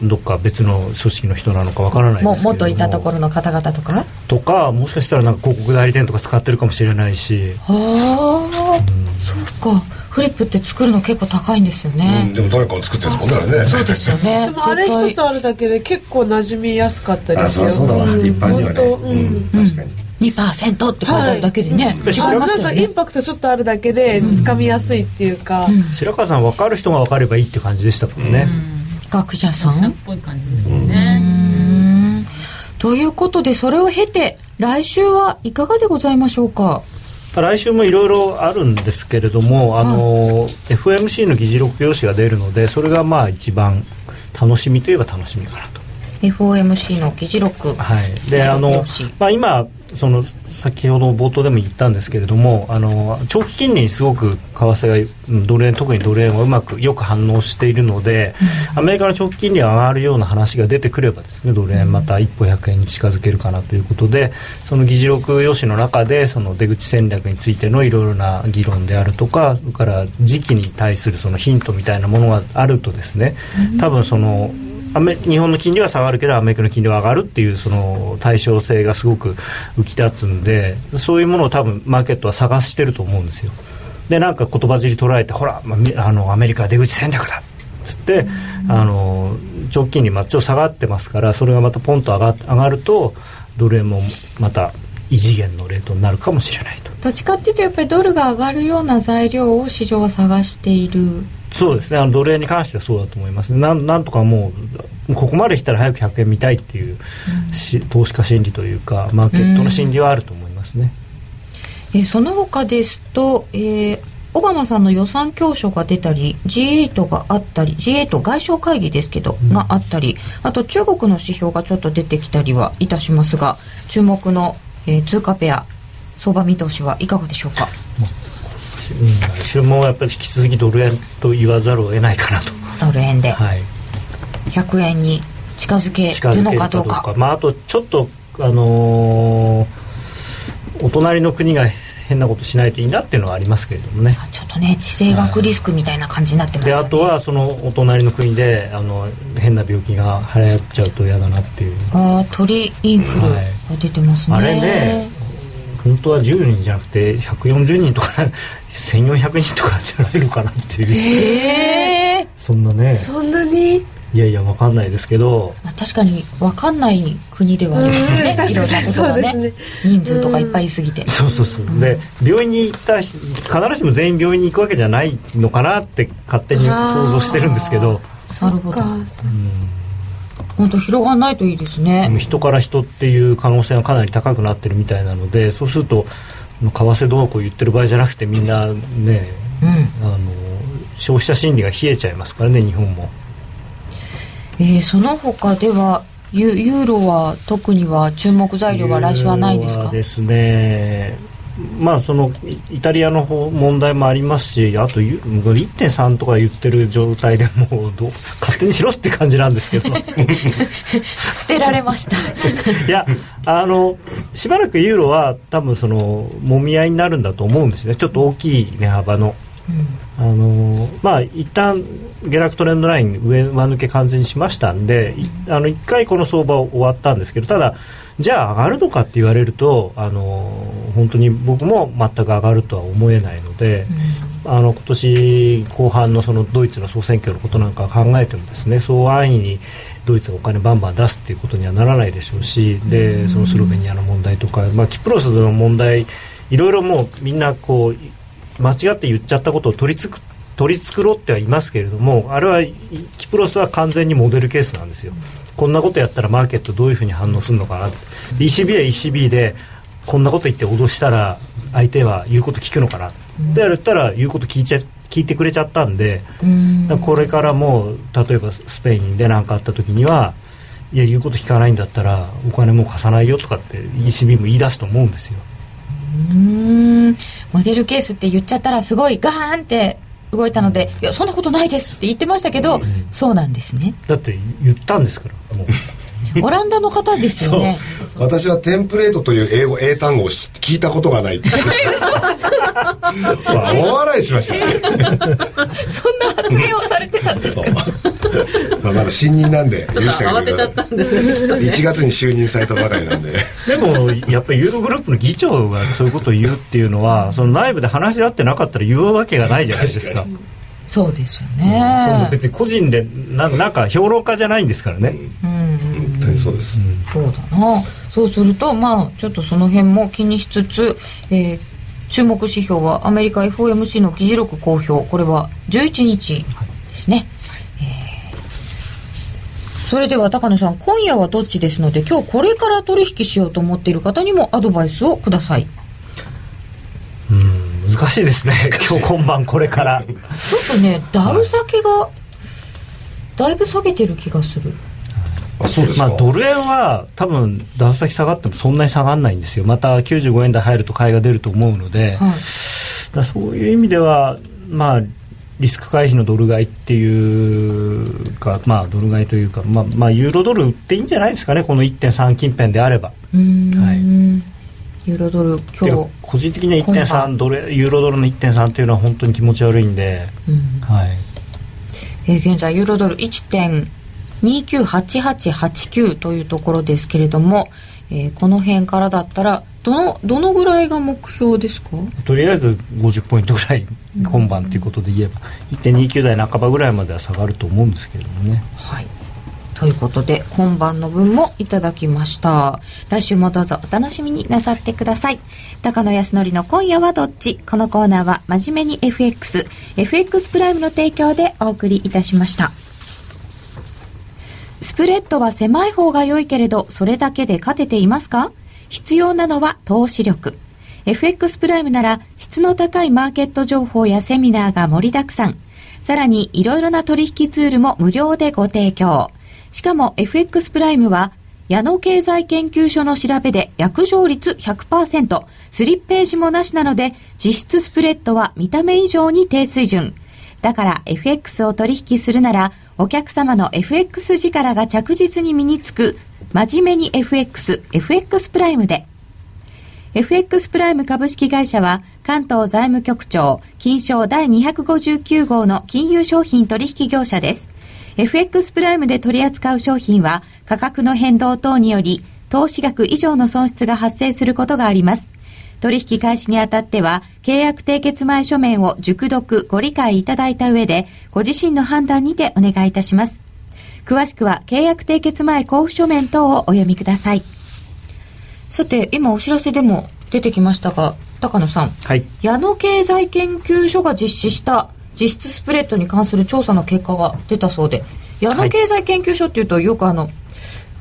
うんどっか別の組織の人なのかわからないですけれども。も元いたところの方々とか？とかもしかしたらなんか広告代理店とか使ってるかもしれないし。はあ、そうかフリップって作るの結構高いんですようねん、、でも誰かが作ってるんですもんねそうですよね。でもあれ一つあるだけで結構馴染みやすかったであすよそうそうだわ、ん。一般にはね、本当うん。うん、確かに、2%って書いてあるだけでね、はい。違いあますよね。なんかインパクトちょっとあるだけでつかみやすいっていうか、白川さん分かる人が分かればいいって感じでしたもんね、学者さん？っぽい感じですよね、ということでそれを経て来週はいかがでございましょうか？来週もいろいろあるんですけれども、あの FMC の議事録用紙が出るのでそれがまあ一番楽しみといえば楽しみかなと。FOMC の議事録。はい、であのまあ、今その先ほど冒頭でも言ったんですけれどもあの長期金利にすごく為替がうんドル円特にドル円はうまくよく反応しているので、アメリカの長期金利が上がるような話が出てくればですねドル円また一歩100円に近づけるかなということでその議事録用紙の中でその出口戦略についてのいろいろな議論であるとかそれから時期に対するそのヒントみたいなものがあるとですね多分そのアメ日本の金利は下がるけどアメリカの金利は上がるっていうその対称性がすごく浮き立つんでそういうものを多分マーケットは探してると思うんですよ。でなんか言葉尻捉えてほら、まあ、あのアメリカ出口戦略だっつってあの長期金利まあちょっと下がってますからそれがまたポンと上が上がるとドル円もまた異次元のレートになるかもしれないと。どっちかっていうとやっぱりドルが上がるような材料を市場は探している。そうですね。あのドル円に関してはそうだと思います。なんなんとかもうここまで来たら早く100円見たいっていう、し投資家心理というかマーケットの心理はあると思いますね、えーその他ですと、えーオバマさんの予算教書が出たり G8 があったり G8 外相会議ですけど、があったりあと中国の指標がちょっと出てきたりはいたしますが注目の、えー通貨ペア相場見通しはいかがでしょうか？週もやっぱり引き続きドル円と言わざるを得ないかなと、ドル円で。はい、100円に近づけるのかどうか。まあ、あとちょっとあのーお隣の国が変なことしないといいなっていうのはありますけれどもね。ちょっとね地政学リスクみたいな感じになってますよねであとはそのお隣の国であの変な病気が流行っちゃうと嫌だなっていう。ああ鳥インフルが出てますね、あれね本当は10人じゃなくて140人とか 1400人とかじゃないのかなっていう。ええそんなね。そんなに？いやいやわかんないですけど。まあ、確かに分かんない国ではありますよね。うん確かに。そうですね。人数とかいっぱいいすぎて、そうそうそう。で病院に行った人必ずしも全員病院に行くわけじゃないのかなって勝手に想像してるんですけど。なるほどか本当広がんないといいですでねも人から人っていう可能性がかなり高くなってるみたいなのでそうすると為替どうこう言ってる場合じゃなくてみんなねうん。あの消費者心理が冷えちゃいますからね日本も。えーその他ではユユーロは特には注目材料は来週はないですか？ですねまあそのイイタリアの方問題もありますしあとユ1.3とか言ってる状態でもう どう勝手にしろって感じなんですけど。捨てられました。いやあのしばらくユーロは多分そのもみ合いになるんだと思うんですね。ちょっと大きい値幅の。あのまあ一旦下落トレンドライン上上抜け完全にしましたんでいあの1回この相場終わったんですけどただじゃあ上がるのかって言われるとあの本当に僕も全く上がるとは思えないので、あの今年後半のそのドイツの総選挙のことなんか考えてもですねそう安易にドイツがお金バンバン出すっていうことにはならないでしょうしでそのスロベニアの問題とか、まあ、キプロスの問題いろいろもうみんなこう間違って言っちゃったことを取りつく取り繕ってはいますけれどもあれはキプロスは完全にモデルケースなんですよこんなことやったらマーケットどういうふうに反応するのかなって。ECB は ECB でこんなこと言って脅したら相手は言うこと聞くのかなでやったら言うこと聞いちゃ聞いてくれちゃったんでこれからも例えばスペインで何かあった時にはいや言うこと聞かないんだったらお金も貸さないよとかって ECB も言い出すと思うんですよ。うん。モデルケースって言っちゃったらすごいガーンって動いたので「いやそんなことないです」って言ってましたけど、そうなんですね。だって言ったんですからもう。オランダの方ですよね。私はテンプレートという英語英単語を知聞いたことがないって まあ大笑いしましたね。そんな発言をされてたんですそう まあまだ新任なんで許してあげてください。慌てちゃったんですね。きっとね1月に就任されたばかりなんで。でもやっぱりユーログループの議長がそういうことを言うっていうのはその内部で話し合ってなかったら言うわけがないじゃないですか。そうですよそんなね別に個人でななんか評論家じゃないんですからね、うん。本当にそうです、そうだな。そうするとまあちょっとその辺も気にしつつ、えー注目指標はアメリカ FOMC の議事録公表。これは11日ですね、えーそれでは高野さん今夜はどっちですので今日これから取引しようと思っている方にもアドバイスをください。難しいですね。今日今晩これから。ちょっとねダウ先がだいぶ下げてる気がする。あそうですか、まあドル円は多分ダウ先下がってもそんなに下がらないんですよ。また95円台入ると買いが出ると思うので、はい。だそういう意味ではまあリスク回避のドル買いっていうかまあドル買いというかまあまあユーロドル売っていいんじゃないですかねこの1.3近辺であれば。はい。ユーロドル今で日個人的には今晩1.3ドルユーロドルの1.3っていうのは本当に気持ち悪いんで、はい。えー現在ユーロドル1.298889というところですけれども、えーこの辺からだったらどのどのぐらいが目標ですか？とりあえず50ポイントぐらい今晩ということで言えば1.29台半ばぐらいまでは下がると思うんですけれどもね。はい。ということで今晩の分もいただきました。来週もどうぞお楽しみになさってください。高野康則の今夜はどっち？このコーナーは真面目に FXFX プライムの提供でお送りいたしました。スプレッドは狭い方が良いけれど、それだけで勝てていますか？必要なのは投資力。FX プライムなら質の高いマーケット情報やセミナーが盛りだくさん。さらにいろいろな取引ツールも無料でご提供。しかも FX プライムは矢野経済研究所の調べで約定率100%、スリッページもなしなので実質スプレッドは見た目以上に低水準。だから FX を取引するなら、お客様の FX 力が着実に身につく、真面目に FX、FX プライムで。FX プライム株式会社は、関東財務局長、金賞第259号の金融商品取引業者です。FX プライムで取り扱う商品は、価格の変動等により、投資額以上の損失が発生することがあります。取引開始にあたっては、契約締結前書面を熟読、ご理解いただいた上で、ご自身の判断にてお願いいたします。詳しくは契約締結前交付書面等をお読みください。さて、今お知らせでも出てきましたが、高野さん。はい。矢野経済研究所が実施した実質スプレッドに関する調査の結果が出たそうで、矢野経済研究所っていうとよくあの、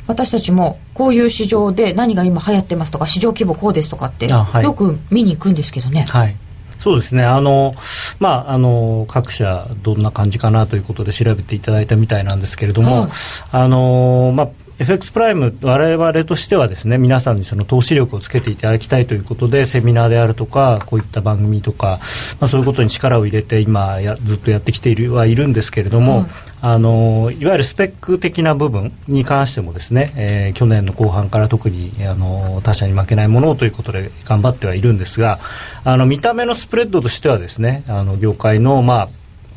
私たちもこういう市場で何が今流行ってますとか市場規模こうですとかって、はい、よく見に行くんですけどね。はいそうですねあの、まあ、あの各社どんな感じかなということで調べていただいたみたいなんですけれども、はい、あのまあ FX プライム、我々としてはですね皆さんにその投資力をつけていただきたいということでセミナーであるとかこういった番組とか、まあ、そういうことに力を入れて今やずっとやってきているはいるんですけれども、うん、あのいわゆるスペック的な部分に関してもですね、えー、去年の後半から特にあの他社に負けないものをということで頑張ってはいるんですがあの見た目のスプレッドとしてはですねあの業界のまあ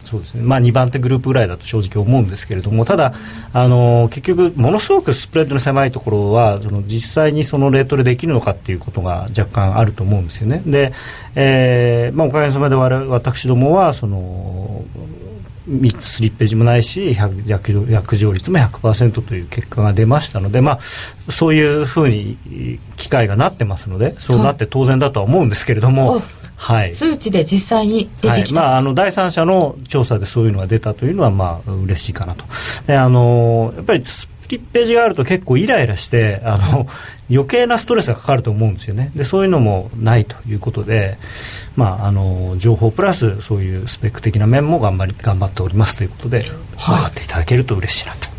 そうですね、まあ、2番手グループぐらいだと正直思うんですけれどもただあの結局ものすごくスプレッドの狭いところはその実際にそのレートでできるのかっていうことが若干あると思うんですよね。で、えーまあ、おかげさまで我私どもはそのスリッページもないし約約定率も100%という結果が出ましたので、まあ、そういうふうに機会がなってますのでそうなって当然だとは思うんですけれども、はい、数値で実際に出てきた、はい、まあ、あの第三者の調査でそういうのが出たというのはまあ嬉しいかなと。であのやっぱりスリッページがあると結構イライラしてあの余計なストレスがかかると思うんですよね。でそういうのもないということで、まあ、あの情報プラスそういうスペック的な面も頑張り頑張っておりますということで、分かっていただけると嬉しいなと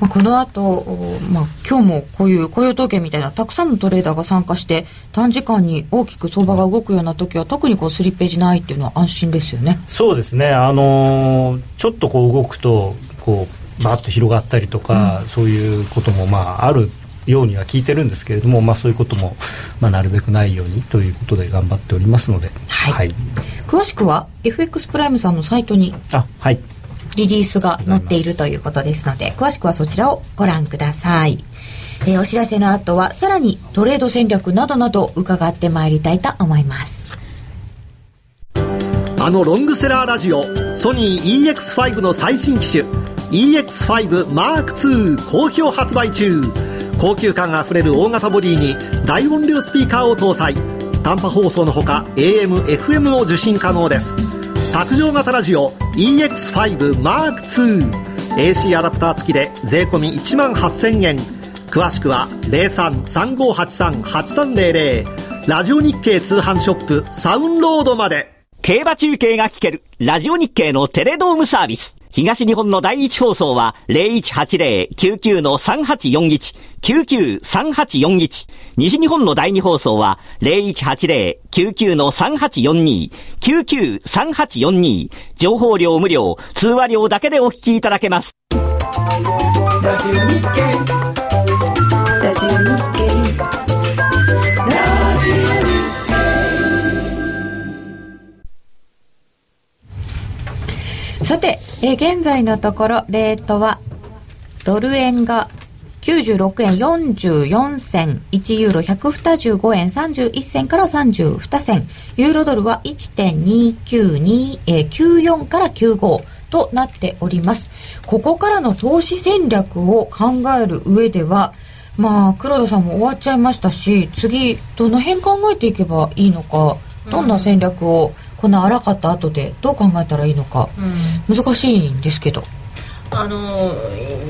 まあ、この後、まあ今日もこういう雇用統計みたいなたくさんのトレーダーが参加して短時間に大きく相場が動くような時は特にこうスリッページないっていうのは安心ですよね。そうですね。あのー、ちょっとこう動くとこうバッと広がったりとか、うん、そういうこともまああるようには聞いてるんですけれども、まあ、そういうことも、まあ、なるべくないようにということで頑張っておりますので、はい、はい、詳しくは FX プライムさんのサイトに。あはいリリースが載っているということですので詳しくはそちらをご覧ください、えー、お知らせの後はさらにトレード戦略などなど伺ってまいりたいと思います。あのロングセラーラジオソニー EX5 の最新機種 EX5M2 好評発売中。高級感あふれる大型ボディに大音量スピーカーを搭載。短波放送のほか AM、FM を受信可能です。卓上型ラジオ EX5M2AC アダプター付きで税込1万8000円。詳しくは0335838300ラジオ日経通販ショップサウンロードまで。競馬中継が聞けるラジオ日経のテレドームサービス。東日本の第一放送は0180-99-3841、99-3841。西日本の第二放送は0180-99-3842、99-3842。情報量無料、通話料だけでお聞きいただけます。ラジオ日経さて、え現在のところ、レートは、ドル円が96円44銭、1ユーロ125円31銭から32銭、ユーロドルは1.292え94から95となっております。ここからの投資戦略を考える上では、まあ、黒田さんも終わっちゃいましたし、次、どの辺考えていけばいいのか、どんな戦略を、この荒かった後でどう考えたらいいのか、うん、難しいんですけど。あの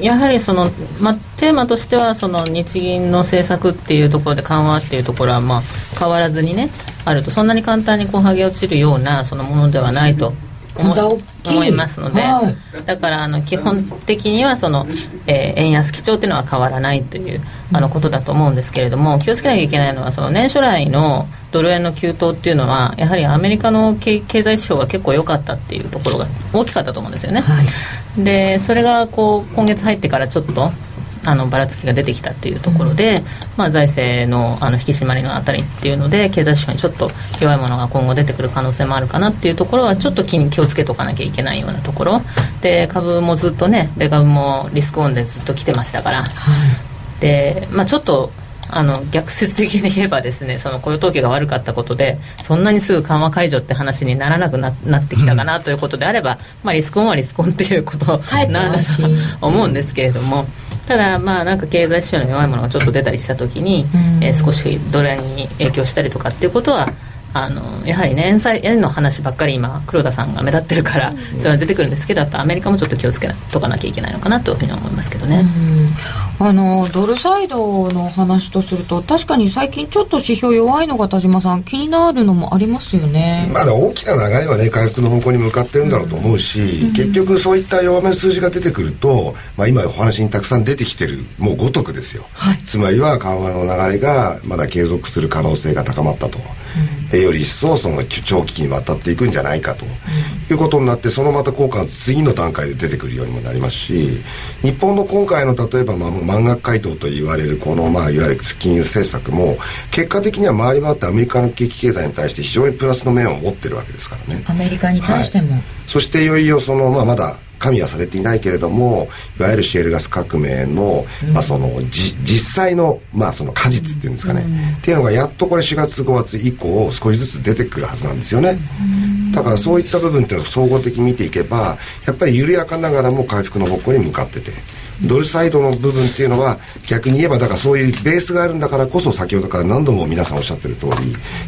やはりその、ま、テーマとしてはその日銀の政策っていうところで緩和っていうところは、まあ、変わらずにねあると。そんなに簡単にこう剥げ落ちるようなそのものではないと思い。ますので、はい、だからあの基本的にはその、えー、円安基調というのは変わらないというあのことだと思うんですけれども気をつけなきゃいけないのはその年初来のドル円の急騰っていうのはやはりアメリカの経済指標が結構良かったっていうところが大きかったと思うんですよね、はい、でそれがこう今月入ってからちょっとあのばらつきが出てきたっていうところで、うん、まあ、財政のあの引き締まりのあたりっていうので経済指標にちょっと弱いものが今後出てくる可能性もあるかなっていうところはちょっと気に気をつけとかなきゃいけないようなところ。で株もずっとね米株もリスクオンでずっと来てましたから、はい、で、まあ、ちょっとあの逆説的に言えばですねその雇用統計が悪かったことでそんなにすぐ緩和解除って話にならなくななってきたかなということであれば、まあ、リスコンはリスコンっていうことなんだと思うんですけれどもただまあなんか経済指標の弱いものがちょっと出たりした時に、えー、少しドル円に影響したりとかっていうことはあのやはりね円債円の話ばっかり今黒田さんが目立ってるから、それは出てくるんですけどやっぱアメリカもちょっと気をつけとかなきゃいけないのかなというふうに思いますけどね、あのドルサイドの話とすると確かに最近ちょっと指標弱いのが田島さん気になるのもありますよね。まだ大きな流れはね回復の方向に向かってるんだろうと思うし、うん、結局そういった弱めの数字が出てくると、まあ、今お話にたくさん出てきてるもうごとくですよ、はい、つまりは緩和の流れがまだ継続する可能性が高まったと。でより一層その長期期にわたっていくんじゃないかと。いうことになってそのまた効果が次の段階で出てくるようにもなりますし日本の今回の例えば、まあ、満額回答と言われるこの、まあ、いわゆる金融政策も結果的には回り回ってアメリカの景気経済に対して非常にプラスの面を持ってるわけですからね。アメリカに対しても、はい、そしていよいよその、まあ、まだ加味はされていないけれどもいわゆるシェールガス革命の,、まあそのじ実際の,、まあその果実っていうんですかね、っていうのがやっとこれ4月5月以降少しずつ出てくるはずなんですよね。だからそういった部分っていうのを総合的に見ていけばやっぱり緩やかながらも回復の方向に向かってて。ドルサイドの部分っていうのは逆に言えばだからそういうベースがあるんだからこそ先ほどから何度も皆さんおっしゃってる通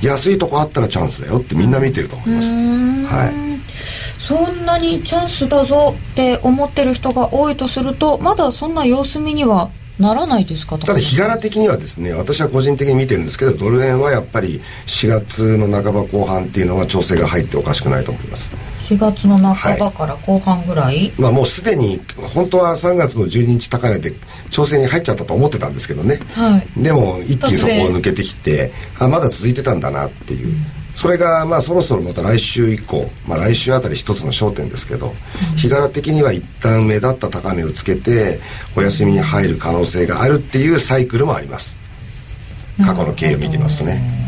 り安いとこあったらチャンスだよってみんな見てると思います。はいそんなにチャンスだぞって思ってる人が多いとするとまだそんな様子見にはならないですか？ただ日柄的にはですね私は個人的に見てるんですけどドル円はやっぱり4月の半ば後半っていうのは調整が入っておかしくないと思います。4月の半ばから後半ぐらい、はい、まあもうすでに本当は3月の12日高値で調整に入っちゃったと思ってたんですけどね、はい、でも一気にそこを抜けてきてあまだ続いてたんだなっていう、うんそれがまあそろそろまた来週以降、まあ、来週あたり一つの焦点ですけど、日柄的には一旦目立った高値をつけてお休みに入る可能性があるっていうサイクルもあります。過去の経緯を見てみますとね。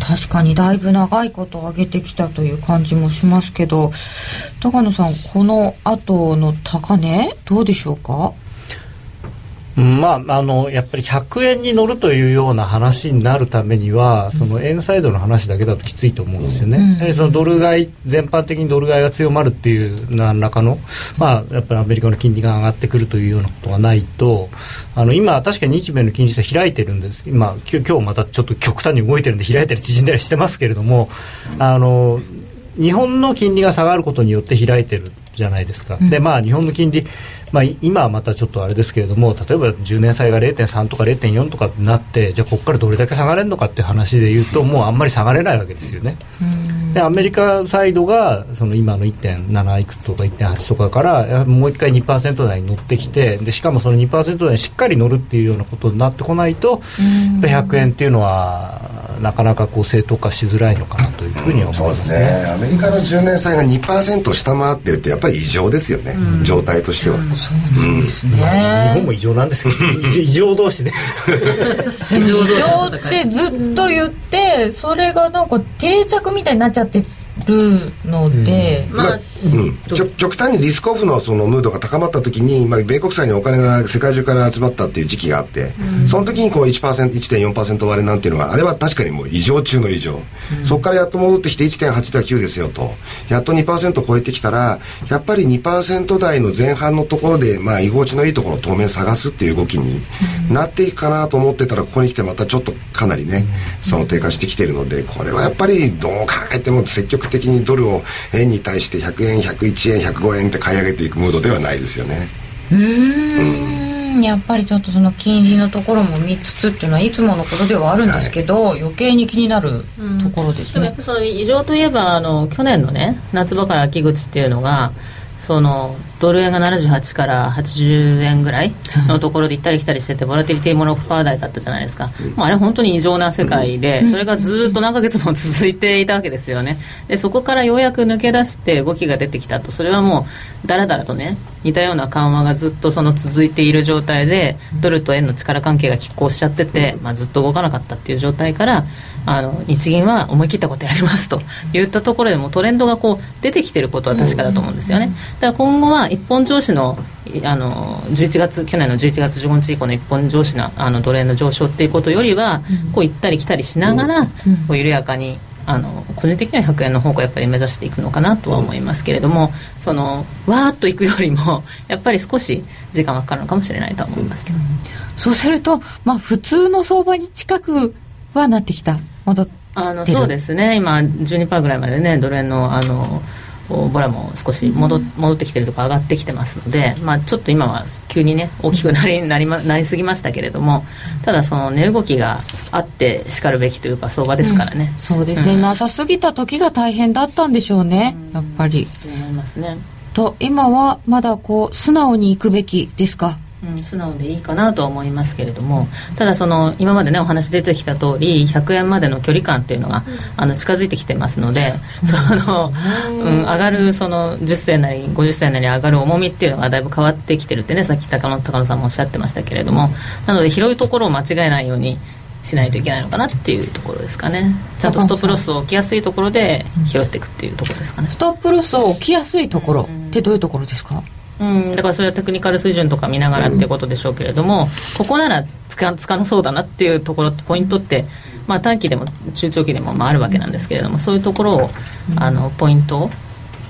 確かにだいぶ長いこと上げてきたという感じもしますけど高野さんこの後の高値どうでしょうか？まあ、あのやっぱり100円に乗るというような話になるためにはその円サイドの話だけだときついと思うんですよね、やはりそのドル買い全般的にドル買いが強まるっていう何らかの、まあ、やっぱりアメリカの金利が上がってくるというようなことがないとあの今、確かに日米の金利差開いてるんです。今今日またちょっと極端に動いてるんで開いたり縮んだりしてますけれどもあの日本の金利が下がることによって開いてるじゃないですか。でまあ日本の金利まあ、今はまたちょっとあれですけれども例えば10年債が0.3とか0.4とかになってじゃあここからどれだけ下がれるのかっていう話でいうともうあんまり下がれないわけですよね。でアメリカサイドがその今の1.7いくつとか1.8とかからもう一回2%台に乗ってきてでしかもその2%台にしっかり乗るっていうようなことになってこないと100円っていうのはなかなかこう正当化しづらいのかなというふうに思います、ね,、すね。アメリカの10年債が2%下回ってるってやっぱり異常ですよね、状態としては。そうですね、日本も異常なんですけど 異常同士で。異常ってずっと言ってそれがなんか定着みたいになっちゃってるので、うん、まあ、うん、極端にリスクオフのそのムードが高まった時に、まあ、米国債にお金が世界中から集まったっていう時期があって、うん、その時にこう 1%1.4% 割れなんていうのはあれは確かにもう異常中の異常、うん、そこからやっと戻ってきて1.8対9ですよと。やっと2%超えてきたらやっぱり2%台の前半のところで、まあ、居心地のいいところを当面探すっていう動きになっていくかなと思ってたらここに来てまたちょっとかなりねその低下してきてるのでこれはやっぱりどう考えても積極的にドルを円に対して100円101円105円って買い上げていくムードではないですよね。うん。やっぱりちょっとその金利のところも見つつっていうのはいつものことではあるんですけど、はい、余計に気になるところですね、うん、その異常といえばあの去年のね夏場から秋口っていうのがそのドル円が78から80円ぐらいのところで行ったり来たりしてて、ボラティリティも6%台だったじゃないですか、もうあれ本当に異常な世界で、それがずっと何ヶ月も続いていたわけですよね。で、そこからようやく抜け出して動きが出てきたと、それはもう、だらだらとね、似たような緩和がずっとその続いている状態で、ドルと円の力関係が拮抗しちゃってて、まあ、ずっと動かなかったっていう状態から、あの日銀は思い切ったことやりますと言ったところでもトレンドがこう出てきてることは確かだと思うんですよね。だから今後は一本上司のあの11月去年の11月15日以降の一本上司のあの奴隷の上昇っていうことよりは、こう行ったり来たりしながら、こう緩やかにあの個人的には100円の方向やっぱり目指していくのかなとは思いますけれどもそのわーっといくよりも やっぱり少し時間はかかるのかもしれないとは思いますけど、そうすると、まあ、普通の相場に近くはなってきた。戻ってあのそうですね。今12%ぐらいまでねドル円のあのボラも少し戻戻ってきてるとか上がってきてますので、まあ、ちょっと今は急にね大きくなりなり,、ま、なりすぎましたけれどもただその値動きがあってしかるべきというか相場ですからね、うん、そうですね、うん、なさすぎた時が大変だったんでしょうね、うん、やっぱり。と思いますね。と今はまだこう素直にいくべきですか？うん、素直でいいかなとは思いますけれどもただその今までねお話出てきた通り100円までの距離感っていうのが、あの近づいてきてますので、その、うん、上がるその10銭なり50銭なり上がる重みっていうのがだいぶ変わってきてるってねさっき高野高野さんもおっしゃってましたけれどもなので広いところを間違えないようにしないといけないのかなっていうところですかね。ちゃんとストップロスを置きやすいところで拾っていくっていうところですかね。ストップロスを置きやすいところってどういうところですか、うん、だからそれはテクニカル水準とか見ながらっていうことでしょうけれども、ここならつかつかなそうだなっていうところポイントって、まあ、短期でも中長期でもまああるわけなんですけれどもそういうところをあのポイントを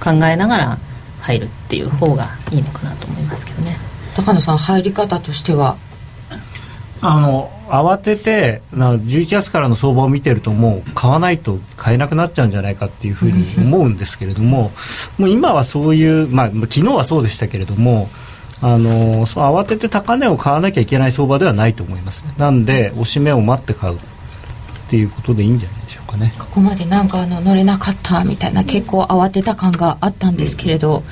考えながら入るっていう方がいいのかなと思いますけどね。高野さん入り方としてはあの慌ててな11月からの相場を見てるともう買わないと買えなくなっちゃうんじゃないかっていうふうに 思うんですけれどももう今はそういう、まあ、昨日はそうでしたけれどもあのそう慌てて高値を買わなきゃいけない相場ではないと思います。なんで押し目を待って買うっていうことでいいんじゃないでしょうかね。ここまでなんかあの乗れなかったみたいな結構慌てた感があったんですけれど、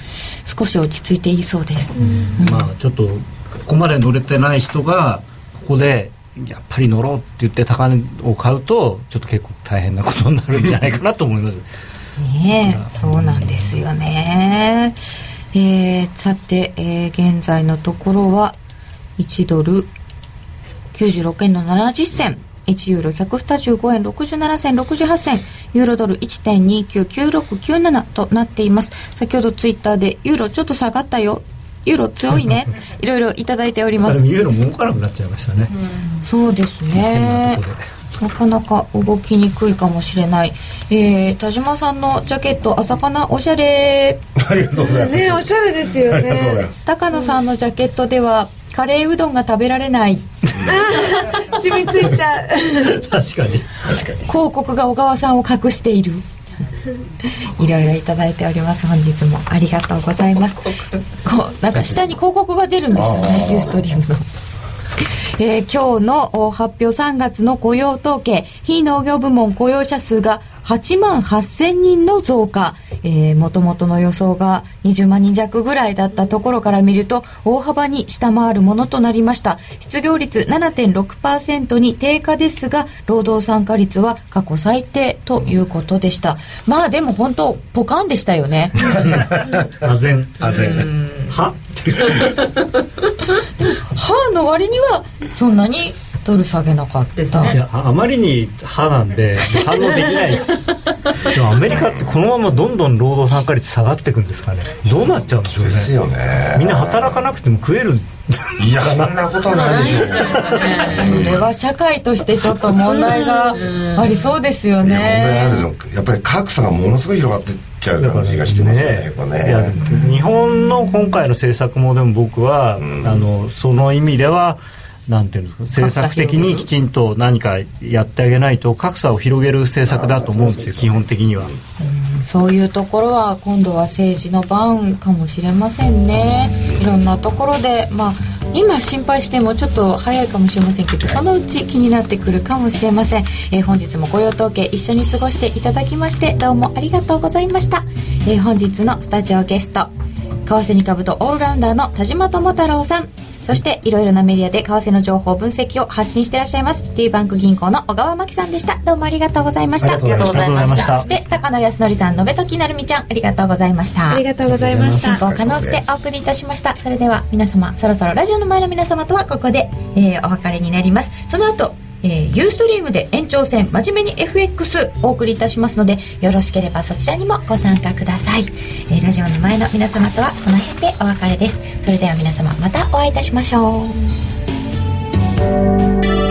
少し落ち着いていいそうです、うん、まあちょっとここまで乗れてない人がここでやっぱり乗ろうって言って高値を買うとちょっと結構大変なことになるんじゃないかなと思います。ねえそうなんですよね。えー、さて、えー、現在のところは1ドル96円の70銭。1ユーロ125円67銭68銭。ユーロドル1.299697となっています。先ほどツイッターでユーロちょっと下がったよ。ユーロ強いね。いろいろいただいております。ユーロ動かなくなっちゃいましたね、うん、そうですね。なかなか動きにくいかもしれない、えー、田島さんのジャケット朝かな？おしゃれ。ありがとうございます。ねおしゃれですよね。高野さんのジャケットではカレーうどんが食べられない。染みついちゃう。確かに。確かに。広告が小川さんを隠している いろいろいただいております。本日もありがとうございます。こうなんか下に広告が出るんですよねユーストリームの。えー、今日の発表3月の雇用統計非農業部門雇用者数が8万8000人の増加。えー、元々の予想が20万人弱ぐらいだったところから見ると大幅に下回るものとなりました。失業率7.6%に低下ですが労働参加率は過去最低ということでした。まあでも本当ポカンでしたよね。あぜんあぜん。は歯の割にはそんなにドル下げなかった、ね、いやあまりに歯なんで反応できない。でもアメリカってこのままどんどん労働参加率下がっていくんですかね。どうなっちゃうんでしょうね。ですよね。みんな働かなくても食えるいやそんなことはないでしょう。それは社会としてちょっと問題がありそうですよね。問題あるやっぱり格差がものすごい広がってちゃう感じがしてますねね日本の今回の政策もでも僕は、うん、あのその意味ではなんていうんですか政策的にきちんと何かやってあげないと格差を広げる政策だと思うんですよ基本的には、うん、そういうところは今度は政治の番かもしれませんね。いろんなところでまあ今心配してもちょっと早いかもしれませんけどそのうち気になってくるかもしれません、えー、本日も雇用統計一緒に過ごしていただきましてどうもありがとうございました、えー、本日のスタジオゲスト為替に株とオールラウンダーの田島智太郎さん。そしていろいろなメディアで為替の情報分析を発信していらっしゃいます。シティバンク銀行の小川真紀さんでした。どうもありがとうございました。ありがとうございました。そして高野康則さん延時成美ちゃんありがとうございました。ありがとうございました進行可能してお送りいたしました。それでは皆様そろそろラジオの前の皆様とはここで、えー、お別れになります。その後えー、ユーストリームで延長戦真面目に FX お送りいたしますのでよろしければそちらにもご参加ください、えー、ラジオの前の皆様とはこの辺でお別れです。それでは皆様またお会いいたしましょう。